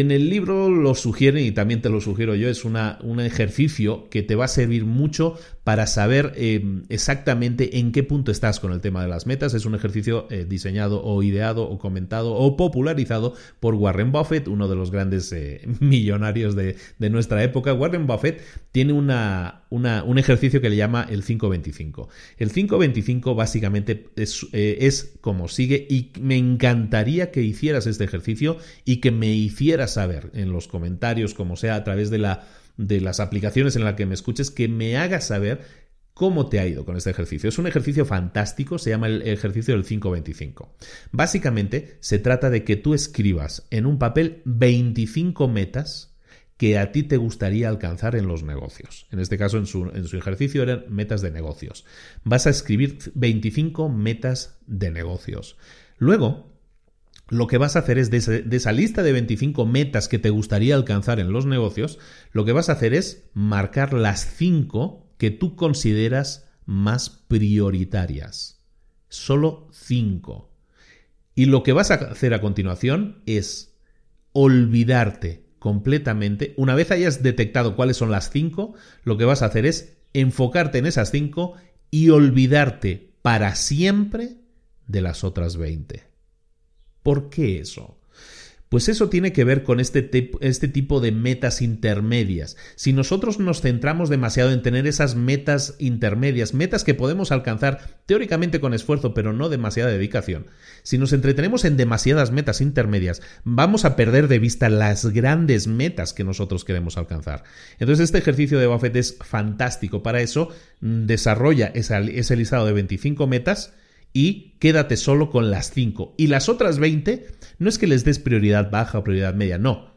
En el libro lo sugieren, y también te lo sugiero yo, es una, un ejercicio que te va a servir mucho para saber eh, exactamente en qué punto estás con el tema de las metas. Es un ejercicio eh, diseñado o ideado o comentado o popularizado por Warren Buffett, uno de los grandes eh, millonarios de, de, nuestra época. Warren Buffett tiene una, una, un ejercicio que le llama el 525. El 525 básicamente es, es como sigue y me encantaría que hicieras este ejercicio y que me hicieras saber en los comentarios, como sea, a través de la de las aplicaciones en las que me escuches que me hagas saber cómo te ha ido con este ejercicio. Es un ejercicio fantástico, se llama el ejercicio del 525. Básicamente se trata de que tú escribas en un papel 25 metas que a ti te gustaría alcanzar en los negocios. En este caso, en su, en su, ejercicio eran metas de negocios. Vas a escribir 25 metas de negocios. Luego, lo que vas a hacer es de, esa lista de 25 metas que te gustaría alcanzar en los negocios, lo que vas a hacer es marcar las 5 que tú consideras más prioritarias. Solo 5. Y lo que vas a hacer a continuación es olvidarte completamente. Una vez hayas detectado cuáles son las 5, lo que vas a hacer es enfocarte en esas 5 y olvidarte para siempre de las otras 20. ¿Por qué eso? Pues eso tiene que ver con este, este, tipo de metas intermedias. Si nosotros nos centramos demasiado en tener esas metas intermedias, metas que podemos alcanzar teóricamente con esfuerzo, pero no demasiada dedicación, si nos entretenemos en demasiadas metas intermedias, vamos a perder de vista las grandes metas que nosotros queremos alcanzar. Entonces este ejercicio de Buffett es fantástico. Para eso desarrolla ese listado de 25 metas y quédate solo con las 5. Y las otras 20 no es que les des prioridad baja o prioridad media, no,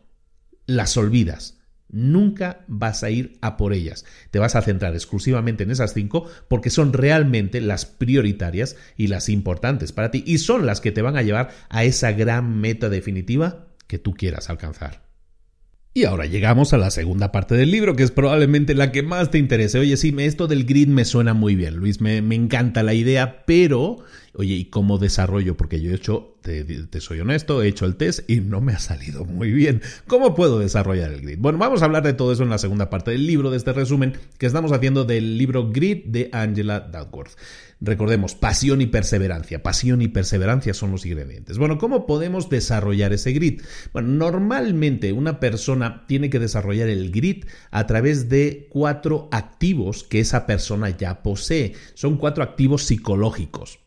las olvidas. Nunca vas a ir a por ellas. Te vas a centrar exclusivamente en esas 5 porque son realmente las prioritarias y las importantes para ti y son las que te van a llevar a esa gran meta definitiva que tú quieras alcanzar. Y ahora llegamos a la segunda parte del libro, que es probablemente la que más te interese. Oye, sí, esto del grid me suena muy bien, Luis, me, me encanta la idea, pero, oye, ¿y cómo desarrollo? Porque yo he hecho, te, soy honesto, he hecho el test y no me ha salido muy bien. ¿Cómo puedo desarrollar el grid? Bueno, vamos a hablar de todo eso en la segunda parte del libro, de este resumen que estamos haciendo del libro Grid de Angela Duckworth. Recordemos, pasión y perseverancia. Pasión y perseverancia son los ingredientes. Bueno, ¿cómo podemos desarrollar ese grit? Bueno, normalmente una persona tiene que desarrollar el grit a través de cuatro activos que esa persona ya posee. Son cuatro activos psicológicos.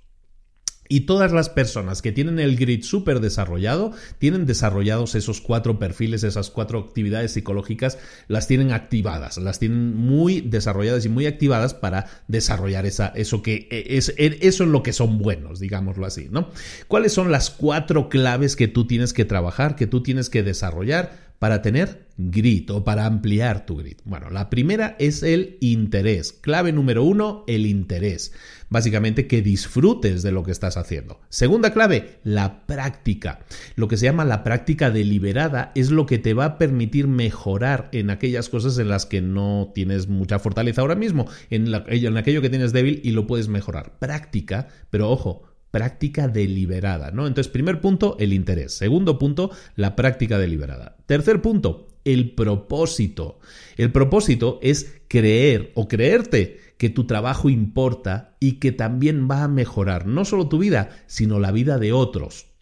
Y todas las personas que tienen el grid súper desarrollado, tienen desarrollados esos cuatro perfiles, esas cuatro actividades psicológicas, las tienen activadas, las tienen muy desarrolladas y muy activadas para desarrollar esa, eso que e, es, e, eso en lo que son buenos, digámoslo así, ¿no? ¿Cuáles son las cuatro claves que tú tienes que trabajar, que tú tienes que desarrollar? para tener grit o para ampliar tu grit? Bueno, la primera es el interés. Clave número uno, el interés. Básicamente que disfrutes de lo que estás haciendo. Segunda clave, la práctica. Lo que se llama la práctica deliberada es lo que te va a permitir mejorar en aquellas cosas en las que no tienes mucha fortaleza ahora mismo, en, aquello que tienes débil y lo puedes mejorar. Práctica, pero ojo, práctica deliberada, ¿no? Entonces, primer punto, el interés. Segundo punto, la práctica deliberada. Tercer punto, el propósito. El propósito es creer o creerte que tu trabajo importa y que también va a mejorar no solo tu vida, sino la vida de otros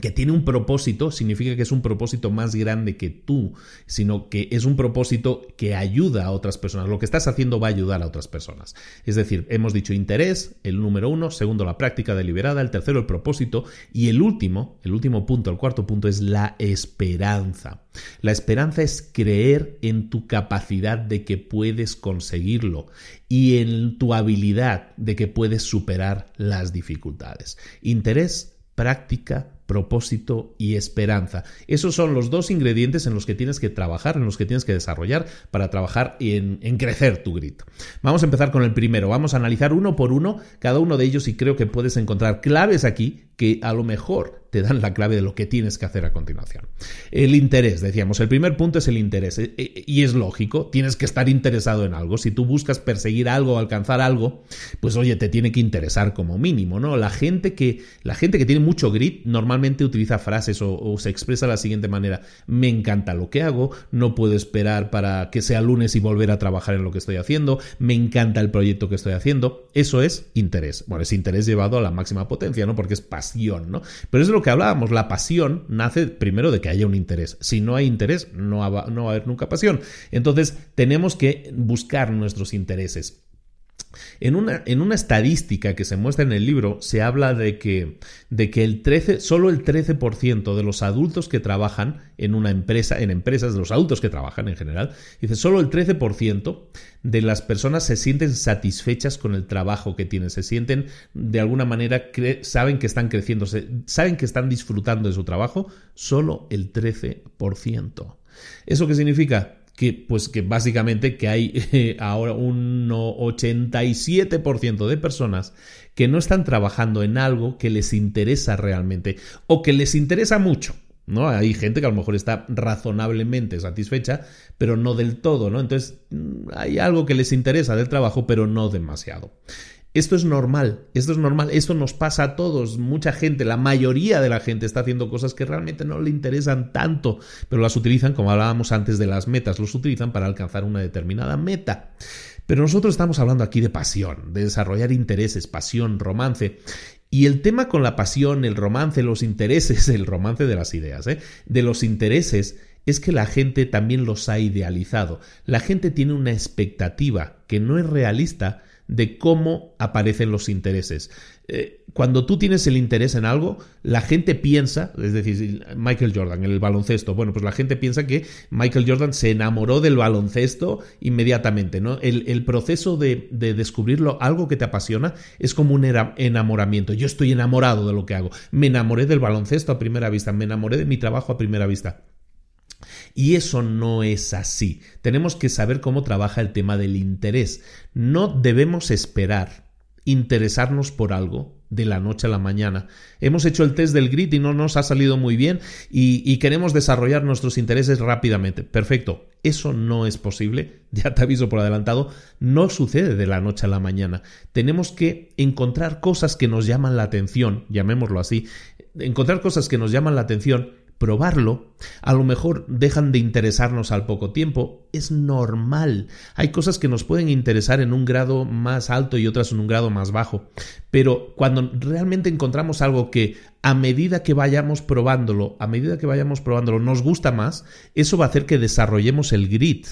que tiene un propósito, significa que es un propósito más grande que tú, sino que es un propósito que ayuda a otras personas. Lo que estás haciendo va a ayudar a otras personas. Es decir, hemos dicho interés, el número uno, segundo la práctica deliberada, el tercero el propósito y el último, el último punto, el cuarto punto es la esperanza. La esperanza es creer en tu capacidad de que puedes conseguirlo y en tu habilidad de que puedes superar las dificultades. Interés, práctica, propósito y esperanza. Esos son los dos ingredientes en los que tienes que trabajar, en los que tienes que desarrollar para trabajar en, en, crecer tu grit. Vamos a empezar con el primero. Vamos a analizar uno por uno cada uno de ellos y creo que puedes encontrar claves aquí que a lo mejor te dan la clave de lo que tienes que hacer a continuación. El interés, decíamos, el primer punto es el interés. E, e, y es lógico, tienes que estar interesado en algo. Si tú buscas perseguir algo, alcanzar algo, pues oye, te tiene que interesar como mínimo, ¿no? La gente que, la gente que tiene mucho grit normalmente utiliza frases o, se expresa de la siguiente manera. Me encanta lo que hago, no puedo esperar para que sea lunes y volver a trabajar en lo que estoy haciendo, me encanta el proyecto que estoy haciendo. Eso es interés. Bueno, es interés llevado a la máxima potencia, ¿no? Porque es pasión, ¿no? Pero es de lo que hablábamos, la pasión nace primero de que haya un interés. Si no hay interés, no va, no va a haber nunca pasión. Entonces, tenemos que buscar nuestros intereses. En una, en una, estadística que se muestra en el libro, se habla de que, de que el 13, solo el 13% de los adultos que trabajan en una empresa, en empresas, de los adultos que trabajan en general, dice, solo el 13% de las personas se sienten satisfechas con el trabajo que tienen, se sienten de alguna manera, saben que están creciendo, saben que están disfrutando de su trabajo, solo el 13%. ¿Eso qué significa? Que pues que básicamente que hay ahora un 87% de personas que no están trabajando en algo que les interesa realmente o que les interesa mucho. ¿no? Hay gente que a lo mejor está razonablemente satisfecha, pero no del todo, ¿no? Entonces, mm, hay algo que les interesa del trabajo, pero no demasiado. Esto es normal, esto es normal, esto nos pasa a todos. Mucha gente, la mayoría de la gente está haciendo cosas que realmente no le interesan tanto, pero las utilizan, como hablábamos antes de las metas, los utilizan para alcanzar una determinada meta. Pero nosotros estamos hablando aquí de pasión, de desarrollar intereses, pasión, romance. Y el tema con la pasión, el romance, los intereses, el romance de las ideas, ¿eh? de los intereses, es que la gente también los ha idealizado. La gente tiene una expectativa que no es realista de cómo aparecen los intereses. Eh, cuando tú tienes el interés en algo, la gente piensa, es decir, Michael Jordan, el baloncesto, bueno, pues la gente piensa que Michael Jordan se enamoró del baloncesto inmediatamente, ¿no? El, proceso de, de, descubrirlo, algo que te apasiona, es como un enamoramiento. Yo estoy enamorado de lo que hago. Me enamoré del baloncesto a primera vista, me enamoré de mi trabajo a primera vista. Y eso no es así. Tenemos que saber cómo trabaja el tema del interés. No debemos esperar interesarnos por algo de la noche a la mañana. Hemos hecho el test del grit y no nos ha salido muy bien y, queremos desarrollar nuestros intereses rápidamente. Perfecto, eso no es posible, ya te aviso por adelantado, no sucede de la noche a la mañana. Tenemos que encontrar cosas que nos llaman la atención, llamémoslo así, encontrar cosas que nos llaman la atención probarlo, a lo mejor dejan de interesarnos al poco tiempo, es normal. Hay cosas que nos pueden interesar en un grado más alto y otras en un grado más bajo, pero cuando realmente encontramos algo que a medida que vayamos probándolo, a medida que vayamos probándolo nos gusta más, eso va a hacer que desarrollemos el grit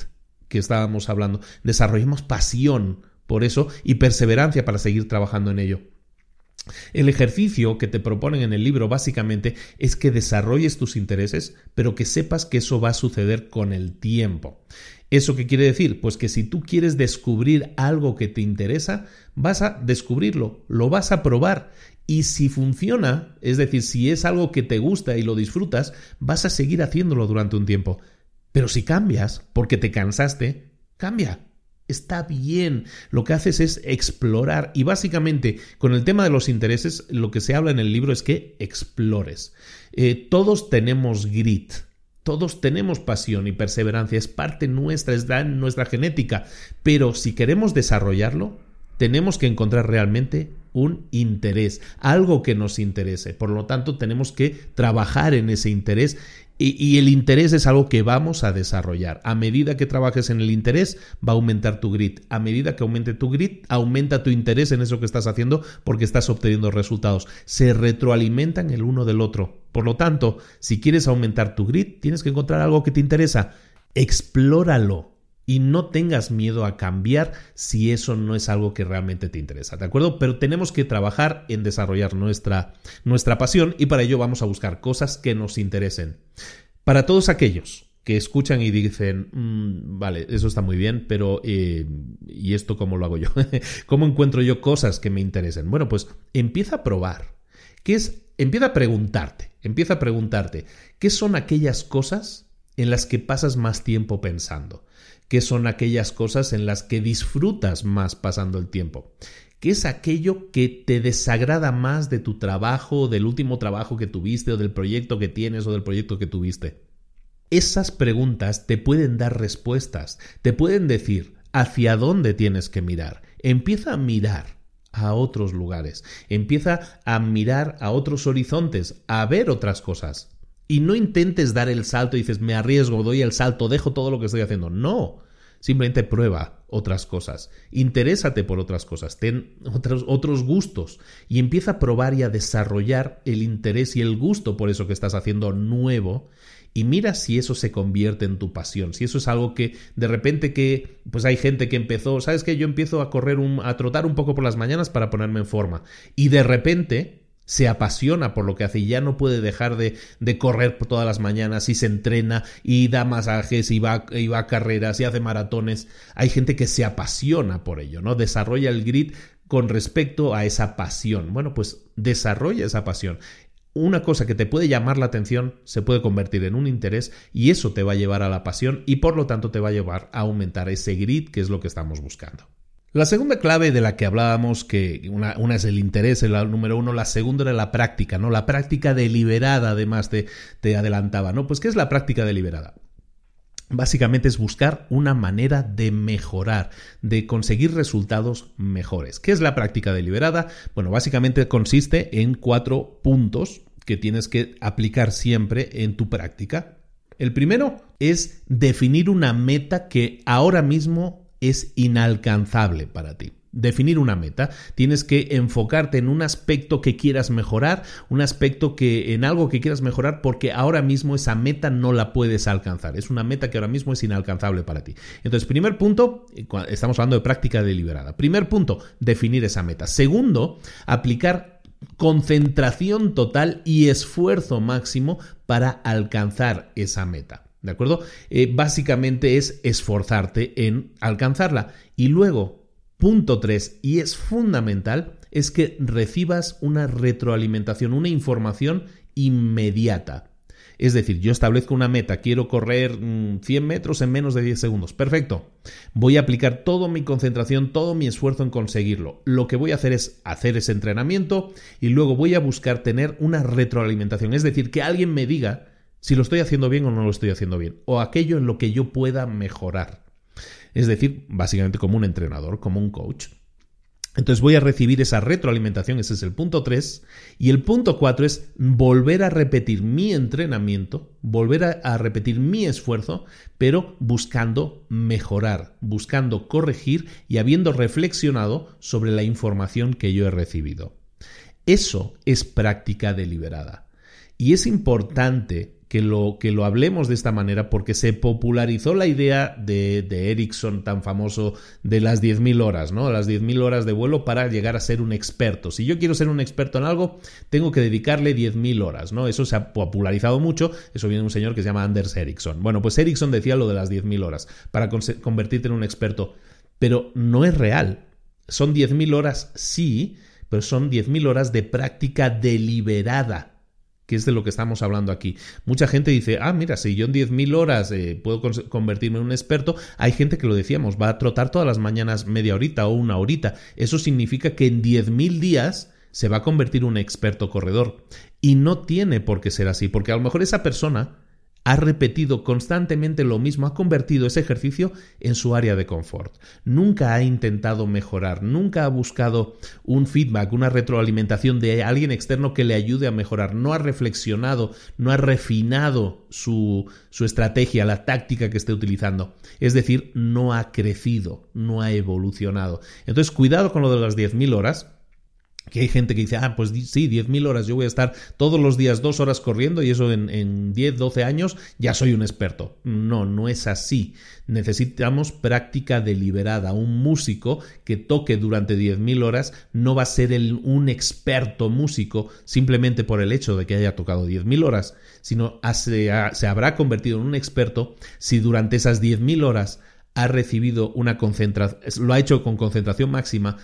que estábamos hablando, desarrollemos pasión por eso y perseverancia para seguir trabajando en ello. El ejercicio que te proponen en el libro básicamente es que desarrolles tus intereses, pero que sepas que eso va a suceder con el tiempo. ¿Eso qué quiere decir? Pues que si tú quieres descubrir algo que te interesa, vas a descubrirlo, lo vas a probar y si funciona, es decir, si es algo que te gusta y lo disfrutas, vas a seguir haciéndolo durante un tiempo. Pero si cambias porque te cansaste, cambia. Está bien, lo que haces es explorar. Y básicamente con el tema de los intereses lo que se habla en el libro es que explores. Eh, todos tenemos grit, todos tenemos pasión y perseverancia, es parte nuestra, es nuestra genética, pero si queremos desarrollarlo, tenemos que encontrar realmente un interés, algo que nos interese. Por lo tanto, tenemos que trabajar en ese interés y, el interés es algo que vamos a desarrollar. A medida que trabajes en el interés, va a aumentar tu grit. A medida que aumente tu grit, aumenta tu interés en eso que estás haciendo porque estás obteniendo resultados. Se retroalimentan el uno del otro. Por lo tanto, si quieres aumentar tu grit, tienes que encontrar algo que te interesa. Explóralo y no tengas miedo a cambiar si eso no es algo que realmente te interesa, ¿de acuerdo? Pero tenemos que trabajar en desarrollar nuestra, nuestra pasión y para ello vamos a buscar cosas que nos interesen. Para todos aquellos que escuchan y dicen, mm, vale, eso está muy bien, pero eh, ¿y esto cómo lo hago yo? ¿Cómo encuentro yo cosas que me interesen? Bueno, pues empieza a probar. ¿Qué es empieza a preguntarte, empieza a preguntarte, ¿qué son aquellas cosas en las que pasas más tiempo pensando? ¿Qué son aquellas cosas en las que disfrutas más pasando el tiempo? ¿Qué es aquello que te desagrada más de tu trabajo, del último trabajo que tuviste, o del proyecto que tienes, o del proyecto que tuviste? Esas preguntas te pueden dar respuestas, te pueden decir hacia dónde tienes que mirar. Empieza a mirar a otros lugares, empieza a mirar a otros horizontes, a ver otras cosas. Y no intentes dar el salto y dices, me arriesgo, doy el salto, dejo todo lo que estoy haciendo. No, simplemente prueba otras cosas, interésate por otras cosas, ten otros, gustos y empieza a probar y a desarrollar el interés y el gusto por eso que estás haciendo nuevo y mira si eso se convierte en tu pasión, si eso es algo que de repente que pues hay gente que empezó, sabes que yo empiezo a correr un, a trotar un poco por las mañanas para ponerme en forma y de repente se apasiona por lo que hace y ya no puede dejar de, de, correr todas las mañanas y se entrena y da masajes y va, y va a carreras y hace maratones. Hay gente que se apasiona por ello, ¿no? Desarrolla el grit con respecto a esa pasión. Bueno, pues desarrolla esa pasión una cosa que te puede llamar la atención se puede convertir en un interés y eso te va a llevar a la pasión y por lo tanto te va a llevar a aumentar ese grit que es lo que estamos buscando. La segunda clave de la que hablábamos, que una, es el interés, el número uno, la segunda era la práctica, ¿no? La práctica deliberada, además te, te adelantaba, ¿no? Pues ¿qué es la práctica deliberada? Básicamente es buscar una manera de mejorar, de conseguir resultados mejores. ¿Qué es la práctica deliberada? Bueno, básicamente consiste en cuatro puntos que tienes que aplicar siempre en tu práctica. El primero es definir una meta que ahora mismo es inalcanzable para ti definir una meta, tienes que enfocarte en un aspecto que quieras mejorar, un aspecto que en algo que quieras mejorar porque ahora mismo esa meta no la puedes alcanzar, es una meta que ahora mismo es inalcanzable para ti. Entonces, primer punto, estamos hablando de práctica deliberada. Primer punto, definir esa meta. Segundo, aplicar concentración total y esfuerzo máximo para alcanzar esa meta. ¿De acuerdo? Eh, básicamente es esforzarte en alcanzarla. Y luego, Punto 3, y es fundamental, es que recibas una retroalimentación, una información inmediata. Es decir, yo establezco una meta, quiero correr 100 mm, metros en menos de 10 segundos. Perfecto. Voy a aplicar toda mi concentración, todo mi esfuerzo en conseguirlo. Lo que voy a hacer es hacer ese entrenamiento y luego voy a buscar tener una retroalimentación. Es decir, que alguien me diga si lo estoy haciendo bien o no lo estoy haciendo bien. O aquello en lo que yo pueda mejorar. Es decir, básicamente como un entrenador, como un coach. Entonces voy a recibir esa retroalimentación, ese es el punto 3. Y el punto 4 es volver a repetir mi entrenamiento, volver a, a, repetir mi esfuerzo, pero buscando mejorar, buscando corregir y habiendo reflexionado sobre la información que yo he recibido. Eso es práctica deliberada. Y es importante que lo, que lo hablemos de esta manera porque se popularizó la idea de, de Ericsson tan famoso de las 10.000 horas, ¿no? Las 10.000 horas de vuelo para llegar a ser un experto. Si yo quiero ser un experto en algo, tengo que dedicarle 10.000 horas, ¿no? Eso se ha popularizado mucho. Eso viene de un señor que se llama Anders Ericsson. Bueno, pues Ericsson decía lo de las 10.000 horas para convertirte en un experto. Pero no es real. Son 10.000 horas, sí, pero son 10.000 horas de práctica deliberada que es de lo que estamos hablando aquí. Mucha gente dice, ah, mira, si yo en 10.000 horas eh, puedo convertirme en un experto, hay gente que lo decíamos, va a trotar todas las mañanas media horita o una horita. Eso significa que en 10.000 días se va a convertir un experto corredor. Y no tiene por qué ser así, porque a lo mejor esa persona ha repetido constantemente lo mismo, ha convertido ese ejercicio en su área de confort. Nunca ha intentado mejorar, nunca ha buscado un feedback, una retroalimentación de alguien externo que le ayude a mejorar, no ha reflexionado, no ha refinado su, su estrategia, la táctica que esté utilizando. Es decir, no ha crecido, no ha evolucionado. Entonces, cuidado con lo de las 10.000 horas, que hay gente que dice, ah, pues sí, 10.000 horas, yo voy a estar todos los días dos horas corriendo y eso en, en 10, 12 años ya soy un experto. No, no es así. Necesitamos práctica deliberada. Un músico que toque durante 10.000 horas no va a ser un experto músico simplemente por el hecho de que haya tocado 10.000 horas, sino se, se habrá convertido en un experto si durante esas 10.000 horas ha recibido una concentración, lo ha hecho con concentración máxima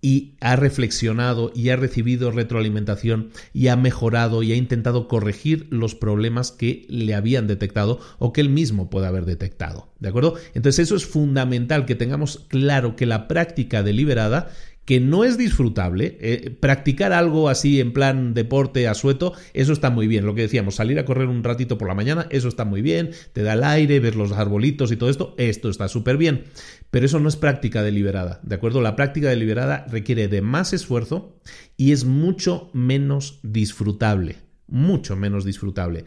y ha reflexionado y ha recibido retroalimentación y ha mejorado y ha intentado corregir los problemas que le habían detectado o que él mismo puede haber detectado. ¿De acuerdo? Entonces eso es fundamental que tengamos claro que la práctica deliberada que no es disfrutable. Eh, practicar algo así en plan deporte asueto, eso está muy bien. Lo que decíamos, salir a correr un ratito por la mañana, eso está muy bien. Te da el aire, ves los arbolitos y todo esto, esto está súper bien. Pero eso no es práctica deliberada, ¿de acuerdo? La práctica deliberada requiere de más esfuerzo y es mucho menos disfrutable mucho menos disfrutable.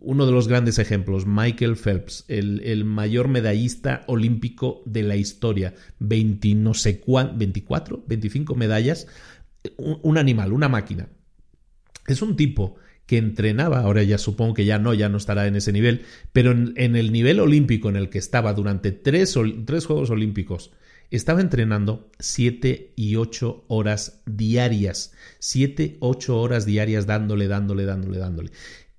uno de los grandes ejemplos, Michael Phelps, el, mayor medallista olímpico de la historia, 20 no sé 24, 25 medallas, un, animal, una máquina. Es un tipo que entrenaba, ahora ya supongo que ya no, ya no estará en ese nivel, pero en, el nivel olímpico en el que estaba durante tres, tres Juegos Olímpicos, estaba entrenando 7 y 8 horas diarias. 7, 8 horas diarias dándole, dándole, dándole, dándole.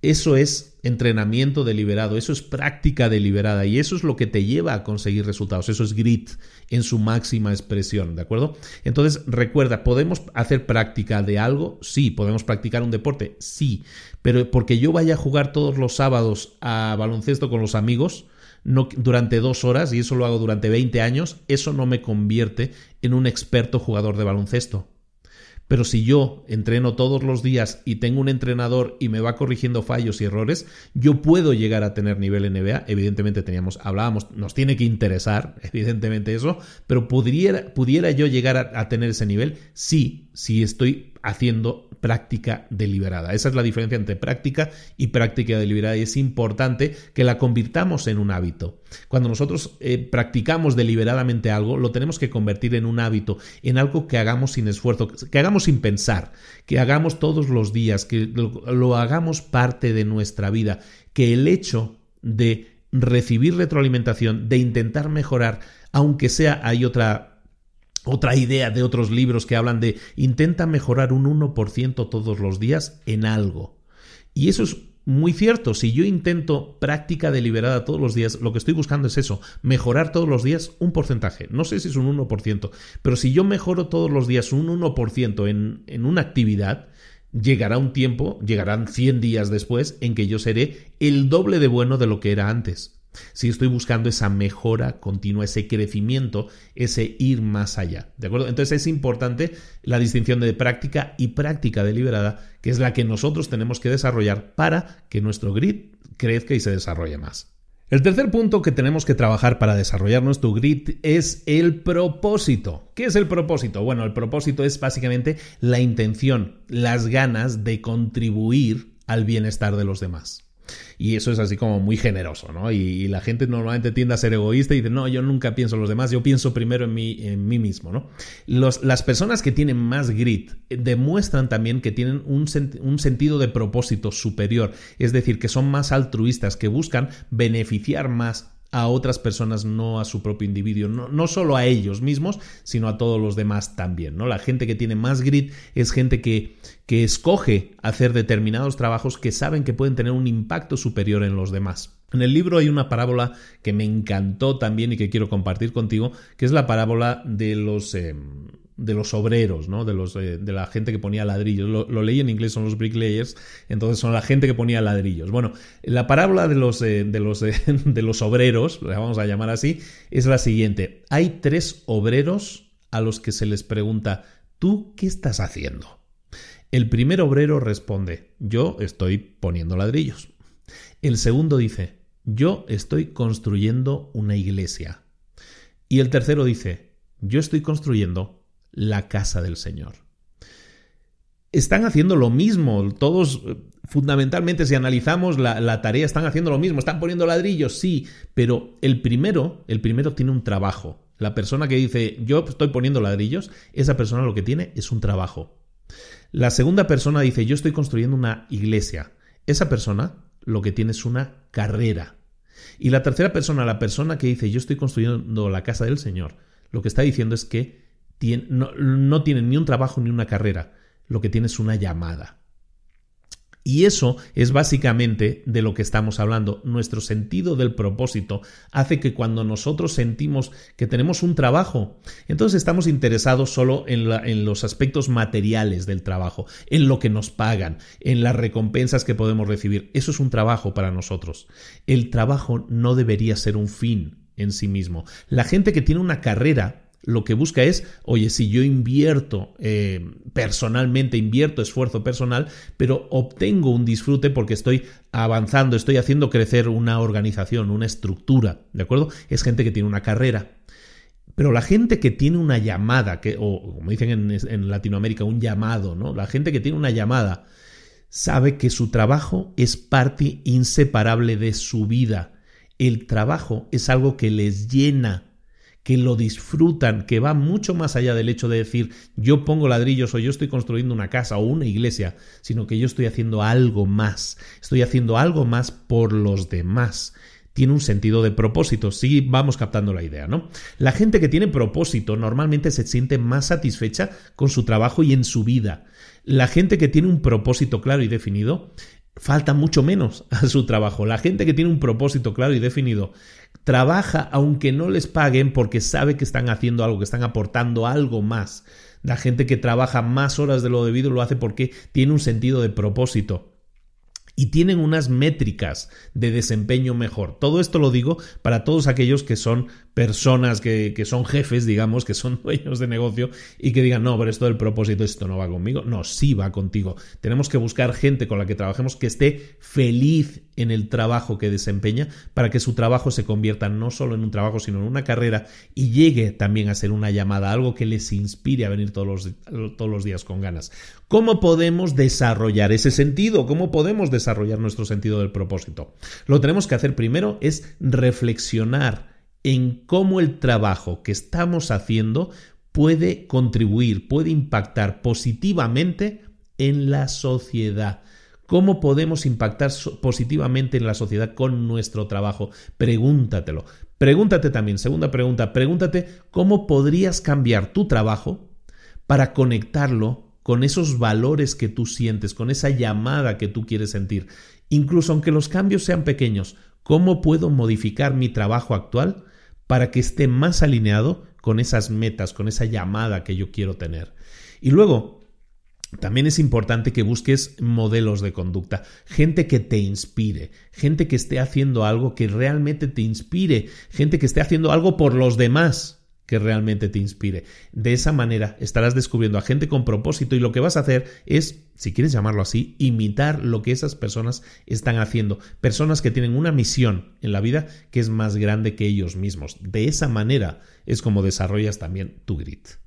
Eso es entrenamiento deliberado, eso es práctica deliberada y eso es lo que te lleva a conseguir resultados, eso es grit en su máxima expresión, ¿de acuerdo? Entonces, recuerda, ¿podemos hacer práctica de algo? Sí, podemos practicar un deporte, sí, pero porque yo vaya a jugar todos los sábados a baloncesto con los amigos, no, durante dos horas, y eso lo hago durante 20 años, eso no me convierte en un experto jugador de baloncesto. Pero si yo entreno todos los días y tengo un entrenador y me va corrigiendo fallos y errores, yo puedo llegar a tener nivel NBA. Evidentemente teníamos, hablábamos, nos tiene que interesar, evidentemente eso, pero pudiera, pudiera yo llegar a, a tener ese nivel, sí, si estoy haciendo práctica deliberada. Esa es la diferencia entre práctica y práctica deliberada y es importante que la convirtamos en un hábito. Cuando nosotros eh, practicamos deliberadamente algo, lo tenemos que convertir en un hábito, en algo que hagamos sin esfuerzo, que hagamos sin pensar, que hagamos todos los días, que lo hagamos parte de nuestra vida, que el hecho de recibir retroalimentación, de intentar mejorar, aunque sea hay otra otra idea de otros libros que hablan de intenta mejorar un 1% todos los días en algo. Y eso es muy cierto. Si yo intento práctica deliberada todos los días, lo que estoy buscando es eso, mejorar todos los días un porcentaje. No sé si es un 1%, pero si yo mejoro todos los días un 1% en, en una actividad, llegará un tiempo, llegarán 100 días después, en que yo seré el doble de bueno de lo que era antes si estoy buscando esa mejora continua, ese crecimiento, ese ir más allá. ¿De acuerdo? Entonces es importante la distinción de práctica y práctica deliberada, que es la que nosotros tenemos que desarrollar para que nuestro grit crezca y se desarrolle más. El tercer punto que tenemos que trabajar para desarrollar nuestro grit es el propósito. ¿Qué es el propósito? Bueno, el propósito es básicamente la intención, las ganas de contribuir al bienestar de los demás. Y eso es así como muy generoso, ¿no? Y, la gente normalmente tiende a ser egoísta y dice, no, yo nunca pienso en los demás, yo pienso primero en mí, en mí mismo, ¿no? las personas que tienen más grit demuestran también que tienen un, un sentido de propósito superior, es decir, que son más altruistas, que buscan beneficiar más a otras personas, no a su propio individuo, no, no, solo a ellos mismos, sino a todos los demás también. ¿no? La gente que tiene más grit es gente que, que escoge hacer determinados trabajos que saben que pueden tener un impacto superior en los demás. En el libro hay una parábola que me encantó también y que quiero compartir contigo, que es la parábola de los... Em, de los obreros, ¿no? De, los, eh, de la gente que ponía ladrillos. Lo, leí en inglés, son los bricklayers, entonces son la gente que ponía ladrillos. Bueno, la parábola de los, eh, de los, eh, de los obreros, la vamos a llamar así, es la siguiente. Hay tres obreros a los que se les pregunta, ¿tú qué estás haciendo? El primer obrero responde, yo estoy poniendo ladrillos. El segundo dice, yo estoy construyendo una iglesia. Y el tercero dice, yo estoy construyendo la casa del Señor. Están haciendo lo mismo, todos fundamentalmente si analizamos la, tarea están haciendo lo mismo, están poniendo ladrillos, sí, pero el primero, el primero tiene un trabajo. La persona que dice yo estoy poniendo ladrillos, esa persona lo que tiene es un trabajo. La segunda persona dice yo estoy construyendo una iglesia. Esa persona lo que tiene es una carrera. Y la tercera persona, la persona que dice yo estoy construyendo la casa del Señor, lo que está diciendo es que no, tienen ni un trabajo ni una carrera, lo que tiene es una llamada. Y eso es básicamente de lo que estamos hablando. Nuestro sentido del propósito hace que cuando nosotros sentimos que tenemos un trabajo, entonces estamos interesados solo en, los aspectos materiales del trabajo, en lo que nos pagan, en las recompensas que podemos recibir. Eso es un trabajo para nosotros. El trabajo no debería ser un fin en sí mismo. La gente que tiene una carrera lo que busca es, oye, si yo invierto eh, personalmente, invierto esfuerzo personal, pero obtengo un disfrute porque estoy avanzando, estoy haciendo crecer una organización, una estructura, ¿de acuerdo? Es gente que tiene una carrera. Pero la gente que tiene una llamada, que, o como dicen en, en Latinoamérica, un llamado, ¿no? La gente que tiene una llamada sabe que su trabajo es parte inseparable de su vida. El trabajo es algo que les llena que lo disfrutan, que va mucho más allá del hecho de decir yo pongo ladrillos o yo estoy construyendo una casa o una iglesia, sino que yo estoy haciendo algo más, estoy haciendo algo más por los demás. Tiene un sentido de propósito, sí vamos captando la idea, ¿no? La gente que tiene propósito normalmente se siente más satisfecha con su trabajo y en su vida. La gente que tiene un propósito claro y definido falta mucho menos a su trabajo. La gente que tiene un propósito claro y definido trabaja aunque no les paguen porque sabe que están haciendo algo, que están aportando algo más. La gente que trabaja más horas de lo debido lo hace porque tiene un sentido de propósito y tienen unas métricas de desempeño mejor. Todo esto lo digo para todos aquellos que son personas que, que, son jefes, digamos, que son dueños de negocio y que digan, no, pero esto del propósito, esto no va conmigo. No, sí va contigo. Tenemos que buscar gente con la que trabajemos que esté feliz en el trabajo que desempeña para que su trabajo se convierta no solo en un trabajo, sino en una carrera y llegue también a ser una llamada, algo que les inspire a venir todos los, todos los días con ganas. ¿Cómo podemos desarrollar ese sentido? ¿Cómo podemos desarrollar nuestro sentido del propósito? Lo que tenemos que hacer primero es reflexionar en cómo el trabajo que estamos haciendo puede contribuir, puede impactar positivamente en la sociedad. ¿Cómo podemos impactar positivamente en la sociedad con nuestro trabajo? Pregúntatelo. Pregúntate también, segunda pregunta, pregúntate cómo podrías cambiar tu trabajo para conectarlo con esos valores que tú sientes, con esa llamada que tú quieres sentir. Incluso aunque los cambios sean pequeños, ¿cómo puedo modificar mi trabajo actual para que esté más alineado con esas metas, con esa llamada que yo quiero tener. Y luego, también es importante que busques modelos de conducta, gente que te inspire, gente que esté haciendo algo que realmente te inspire, gente que esté haciendo algo por los demás que realmente te inspire. De esa manera estarás descubriendo a gente con propósito y lo que vas a hacer es, si quieres llamarlo así, imitar lo que esas personas están haciendo. Personas que tienen una misión en la vida que es más grande que ellos mismos. De esa manera es como desarrollas también tu grit.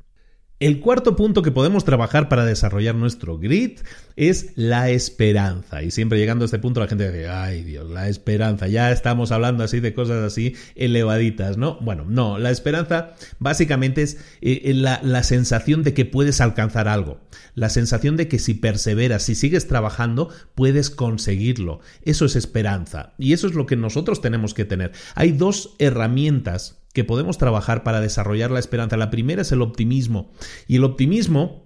El cuarto punto que podemos trabajar para desarrollar nuestro grit es la esperanza. Y siempre llegando a este punto la gente dice, ay Dios, la esperanza. Ya estamos hablando así de cosas así elevaditas, ¿no? Bueno, no, la esperanza básicamente es eh, eh, la, la sensación de que puedes alcanzar algo. La sensación de que si perseveras, si sigues trabajando, puedes conseguirlo. Eso es esperanza. Y eso es lo que nosotros tenemos que tener. Hay dos herramientas que podemos trabajar para desarrollar la esperanza. La primera es el optimismo. Y el optimismo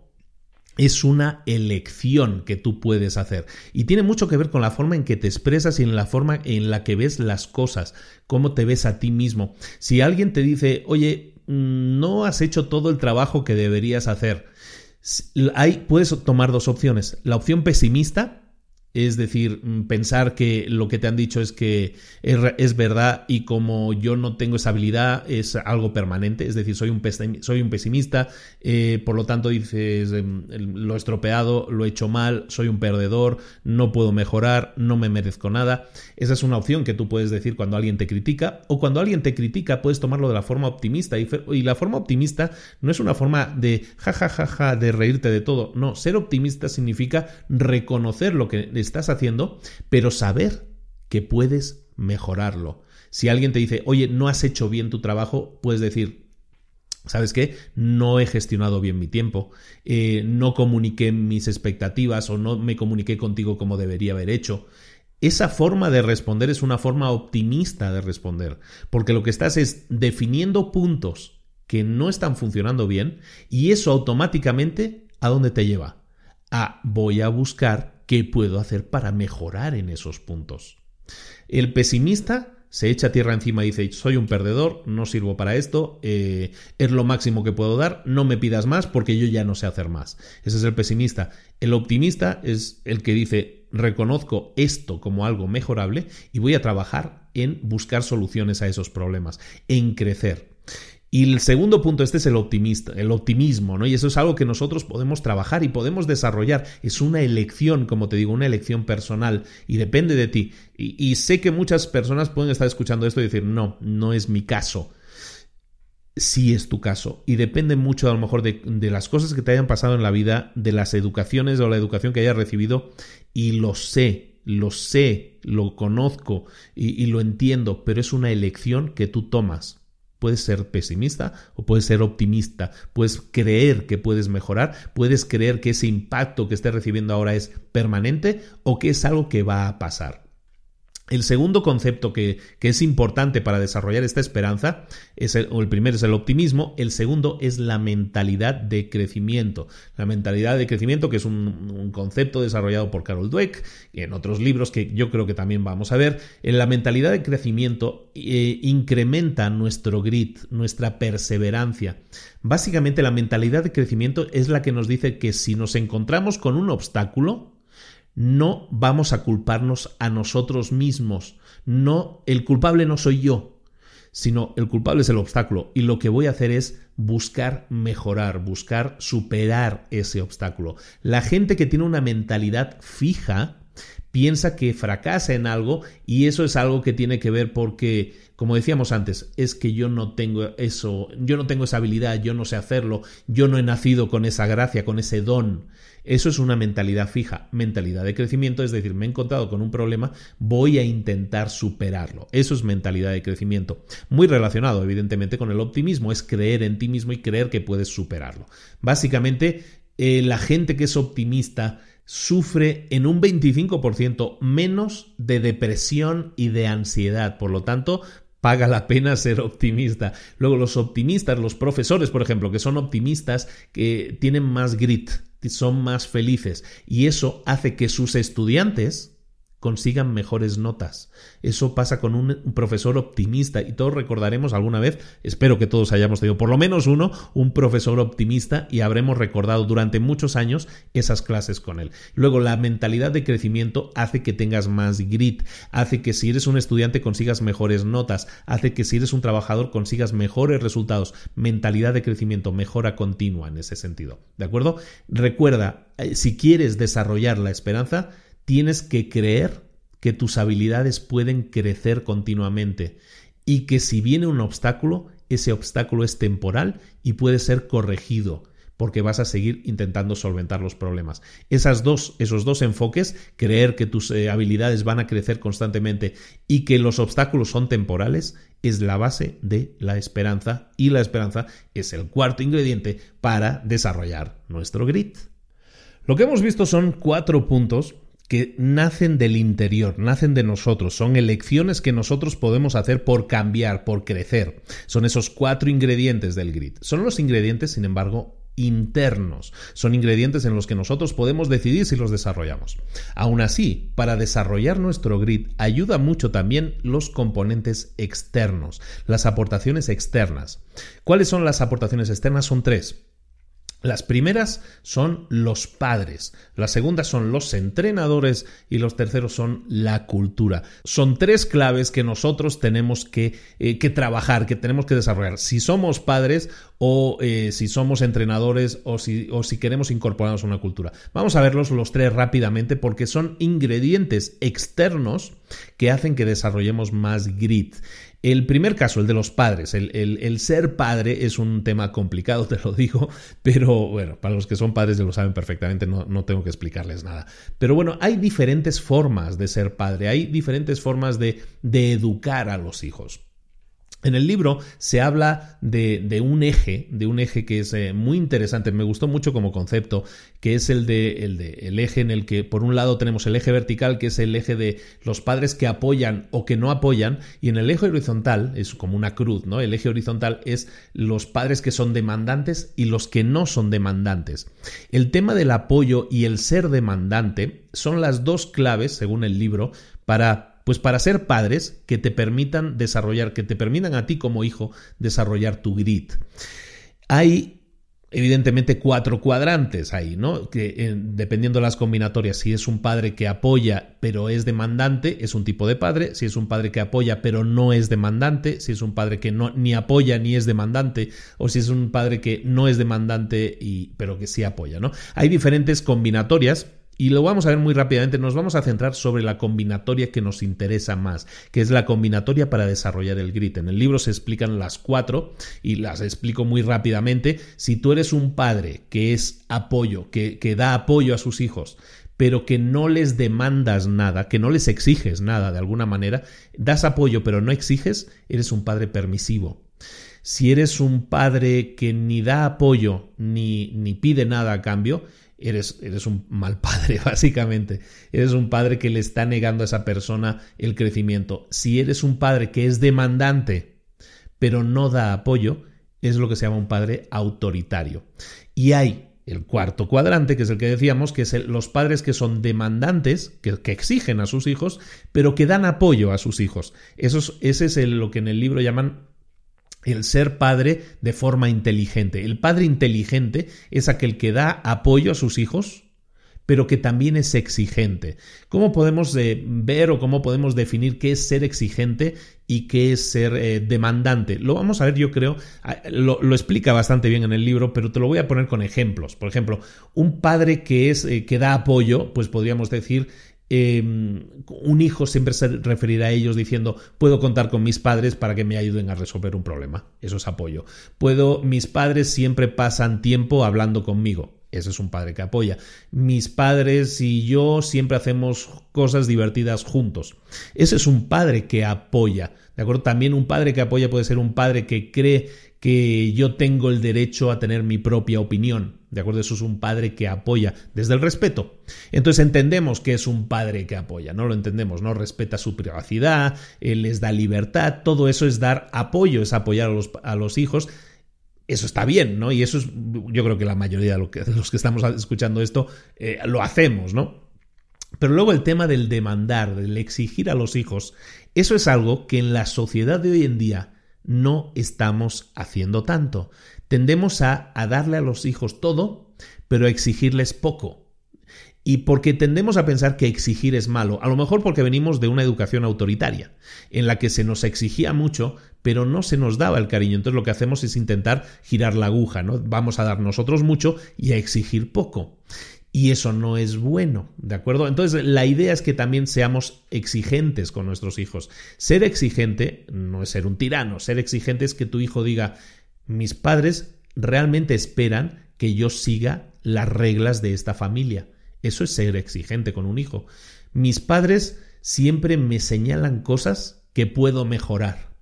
es una elección que tú puedes hacer y tiene mucho que ver con la forma en que te expresas y en la forma en la que ves las cosas, cómo te ves a ti mismo. Si alguien te dice, oye, mm, no has hecho todo el trabajo que deberías hacer, hay, puedes tomar dos opciones. La opción pesimista, es decir, mm, pensar que lo que te han dicho es que es, verdad y como yo no tengo esa habilidad es algo permanente, es decir, soy un, soy un pesimista, eh, por lo tanto dices, em, lo he estropeado, lo he hecho mal, soy un perdedor, no puedo mejorar, no me merezco nada. Esa es una opción que tú puedes decir cuando alguien te critica o cuando alguien te critica puedes tomarlo de la forma optimista. Y, y la forma optimista no es una forma de jajajaja, ja, ja, ja, de reírte de todo, no, ser optimista significa reconocer lo que estás haciendo, pero saber que puedes mejorarlo. Si alguien te dice, oye, no has hecho bien tu trabajo, puedes decir, ¿sabes qué? No he gestionado bien mi tiempo, eh, no comuniqué mis expectativas o no me comuniqué contigo como debería haber hecho. Esa forma de responder es una forma optimista de responder, porque lo que estás es definiendo puntos que no están funcionando bien y eso automáticamente ¿a dónde te lleva? A voy a buscar qué puedo hacer para mejorar en esos puntos. El pesimista se echa tierra encima y dice, soy un perdedor, no sirvo para esto, eh, es lo máximo que puedo dar, no me pidas más porque yo ya no sé hacer más. Ese es el pesimista. El optimista es el que dice, reconozco esto como algo mejorable y voy a trabajar en buscar soluciones a esos problemas, en crecer. Y el segundo punto, este es el optimista, el optimismo, ¿no? Y eso es algo que nosotros podemos trabajar y podemos desarrollar. Es una elección, como te digo, una elección personal y depende de ti. Y, sé que muchas personas pueden estar escuchando esto y decir, no, no es mi caso. Sí es tu caso. Y depende mucho a lo mejor de, las cosas que te hayan pasado en la vida, de las educaciones o la educación que hayas recibido. Y lo sé, lo sé, lo conozco y lo entiendo, pero es una elección que tú tomas Puedes ser pesimista o puedes ser optimista. Puedes creer que puedes mejorar. Puedes creer que ese impacto que estés recibiendo ahora es permanente o que es algo que va a pasar. El segundo concepto que, es importante para desarrollar esta esperanza, es el, primero es el optimismo, el segundo es la mentalidad de crecimiento. La mentalidad de crecimiento, que es un, concepto desarrollado por Carol Dweck y en otros libros que yo creo que también vamos a ver. En la mentalidad de crecimiento eh, incrementa nuestro grit, nuestra perseverancia. Básicamente la mentalidad de crecimiento es la que nos dice que si nos encontramos con un obstáculo, no vamos a culparnos a nosotros mismos. No, el culpable no soy yo, sino el culpable es el obstáculo. Y lo que voy a hacer es buscar mejorar, buscar superar ese obstáculo. La gente que tiene una mentalidad fija piensa que fracasa en algo y eso es algo que tiene que ver porque, como decíamos antes, es que yo no tengo eso, yo no tengo esa habilidad, yo no sé hacerlo, yo no he nacido con esa gracia, con ese don. Eso es una mentalidad fija. Mentalidad de crecimiento es decir, me he encontrado con un problema, voy a intentar superarlo. Eso es mentalidad de crecimiento. Muy relacionado, evidentemente, con el optimismo, es creer en ti mismo y creer que puedes superarlo. Básicamente, eh, la gente que es optimista sufre en un 25% menos de depresión y de ansiedad. Por lo tanto, paga la pena ser optimista. Luego los optimistas, los profesores, por ejemplo, que son optimistas, que tienen más grit, son más felices. Y eso hace que sus estudiantes consigan mejores notas. Eso pasa con un, profesor optimista y todos recordaremos alguna vez, espero que todos hayamos tenido por lo menos uno, un profesor optimista y habremos recordado durante muchos años esas clases con él. Luego, la mentalidad de crecimiento hace que tengas más grit, hace que si eres un estudiante consigas mejores notas, hace que si eres un trabajador consigas mejores resultados. Mentalidad de crecimiento, mejora continua en ese sentido. ¿De acuerdo? Recuerda, eh, si quieres desarrollar la esperanza, tienes que creer que tus habilidades pueden crecer continuamente y que si viene un obstáculo, ese obstáculo es temporal y puede ser corregido porque vas a seguir intentando solventar los problemas. Esas dos, esos dos enfoques, creer que tus eh, habilidades van a crecer constantemente y que los obstáculos son temporales, es la base de la esperanza y la esperanza es el cuarto ingrediente para desarrollar nuestro grit. Lo que hemos visto son cuatro puntos que nacen del interior, nacen de nosotros, son elecciones que nosotros podemos hacer por cambiar, por crecer. Son esos cuatro ingredientes del grit. Son los ingredientes, sin embargo, internos. Son ingredientes en los que nosotros podemos decidir si los desarrollamos. Aún así, para desarrollar nuestro grit ayuda mucho también los componentes externos, las aportaciones externas. ¿Cuáles son las aportaciones externas? Son tres. Las primeras son los padres, las segundas son los entrenadores y los terceros son la cultura. Son tres claves que nosotros tenemos que, eh, que trabajar, que tenemos que desarrollar. Si somos padres o eh, si somos entrenadores o si, o si queremos incorporarnos a una cultura. Vamos a verlos los tres rápidamente porque son ingredientes externos que hacen que desarrollemos más grit. El primer caso, el de los padres, el, ser padre es un tema complicado, te lo digo, pero bueno, para los que son padres ya lo saben perfectamente, no, no tengo que explicarles nada. Pero bueno, hay diferentes formas de ser padre, hay diferentes formas de, de educar a los hijos. En el libro se habla de, un eje, de un eje que es eh, muy interesante, me gustó mucho como concepto, que es el el de el eje en el que por un lado tenemos el eje vertical, que es el eje de los padres que apoyan o que no apoyan, y en el eje horizontal es como una cruz, ¿no? El eje horizontal es los padres que son demandantes y los que no son demandantes. El tema del apoyo y el ser demandante son las dos claves, según el libro, para pues para ser padres que te permitan desarrollar, que te permitan a ti como hijo desarrollar tu grit. Hay evidentemente cuatro cuadrantes ahí, ¿no? Que eh, dependiendo de las combinatorias, si es un padre que apoya pero es demandante, es un tipo de padre, si es un padre que apoya pero no es demandante, si es un padre que no ni apoya ni es demandante, o si es un padre que no es demandante y pero que sí apoya, ¿no? Hay diferentes combinatorias y lo vamos a ver muy rápidamente, nos vamos a centrar sobre la combinatoria que nos interesa más, que es la combinatoria para desarrollar el grit. En el libro se explican las cuatro y las explico muy rápidamente. Si tú eres un padre que es apoyo, que, que da apoyo a sus hijos, pero que no les demandas nada, que no les exiges nada de alguna manera, das apoyo pero no exiges, eres un padre permisivo. Si eres un padre que ni da apoyo ni, ni pide nada a cambio, eres, eres un mal padre, básicamente. Eres un padre que le está negando a esa persona el crecimiento. Si eres un padre que es demandante, pero no da apoyo, es lo que se llama un padre autoritario. Y hay el cuarto cuadrante, que es el que decíamos, que es los padres que son demandantes, que, que, exigen a sus hijos, pero que dan apoyo a sus hijos. ese es lo que en el libro llaman el ser padre de forma inteligente. El padre inteligente es aquel que da apoyo a sus hijos, pero que también es exigente. ¿Cómo podemos eh, ver o cómo podemos definir qué es ser exigente y qué es ser eh, demandante? Lo vamos a ver, yo creo, lo, explica bastante bien en el libro, pero te lo voy a poner con ejemplos. Por ejemplo, un padre que es eh, que da apoyo, pues podríamos decir Em, un hijo siempre se referirá a ellos diciendo puedo contar con mis padres para que me ayuden a resolver un problema. Eso es apoyo. Puedo, mis padres siempre pasan tiempo hablando conmigo. Ese es un padre que apoya. Mis padres y yo siempre hacemos cosas divertidas juntos. Ese es un padre que apoya. ¿De acuerdo? También un padre que apoya puede ser un padre que cree que yo tengo el derecho a tener mi propia opinión. ¿De acuerdo? Eso es un padre que apoya desde el respeto. Entonces entendemos que es un padre que apoya, ¿no? Lo entendemos, ¿no? Respeta su privacidad, él les da libertad, todo eso es dar apoyo, es apoyar a los, a los hijos. Eso está bien, ¿no? Y eso es, yo creo que la mayoría de, los que estamos escuchando esto eh, lo hacemos, ¿no? Pero luego el tema del demandar, del exigir a los hijos, eso es algo que en la sociedad de hoy en día no estamos haciendo tanto. Tendemos a, darle a los hijos todo, pero a exigirles poco. Y porque tendemos a pensar que exigir es malo, a lo mejor porque venimos de una educación autoritaria, en la que se nos exigía mucho, pero no se nos daba el cariño. Entonces lo que hacemos es intentar girar la aguja, ¿no? Vamos a dar nosotros mucho y a exigir poco. Y eso no es bueno, ¿de acuerdo? Entonces, la idea es que también seamos exigentes con nuestros hijos. Ser exigente no es ser un tirano, ser exigente es que tu hijo diga, mis padres realmente esperan que yo siga las reglas de esta familia. Eso es ser exigente con un hijo. Mis padres siempre me señalan cosas que puedo mejorar.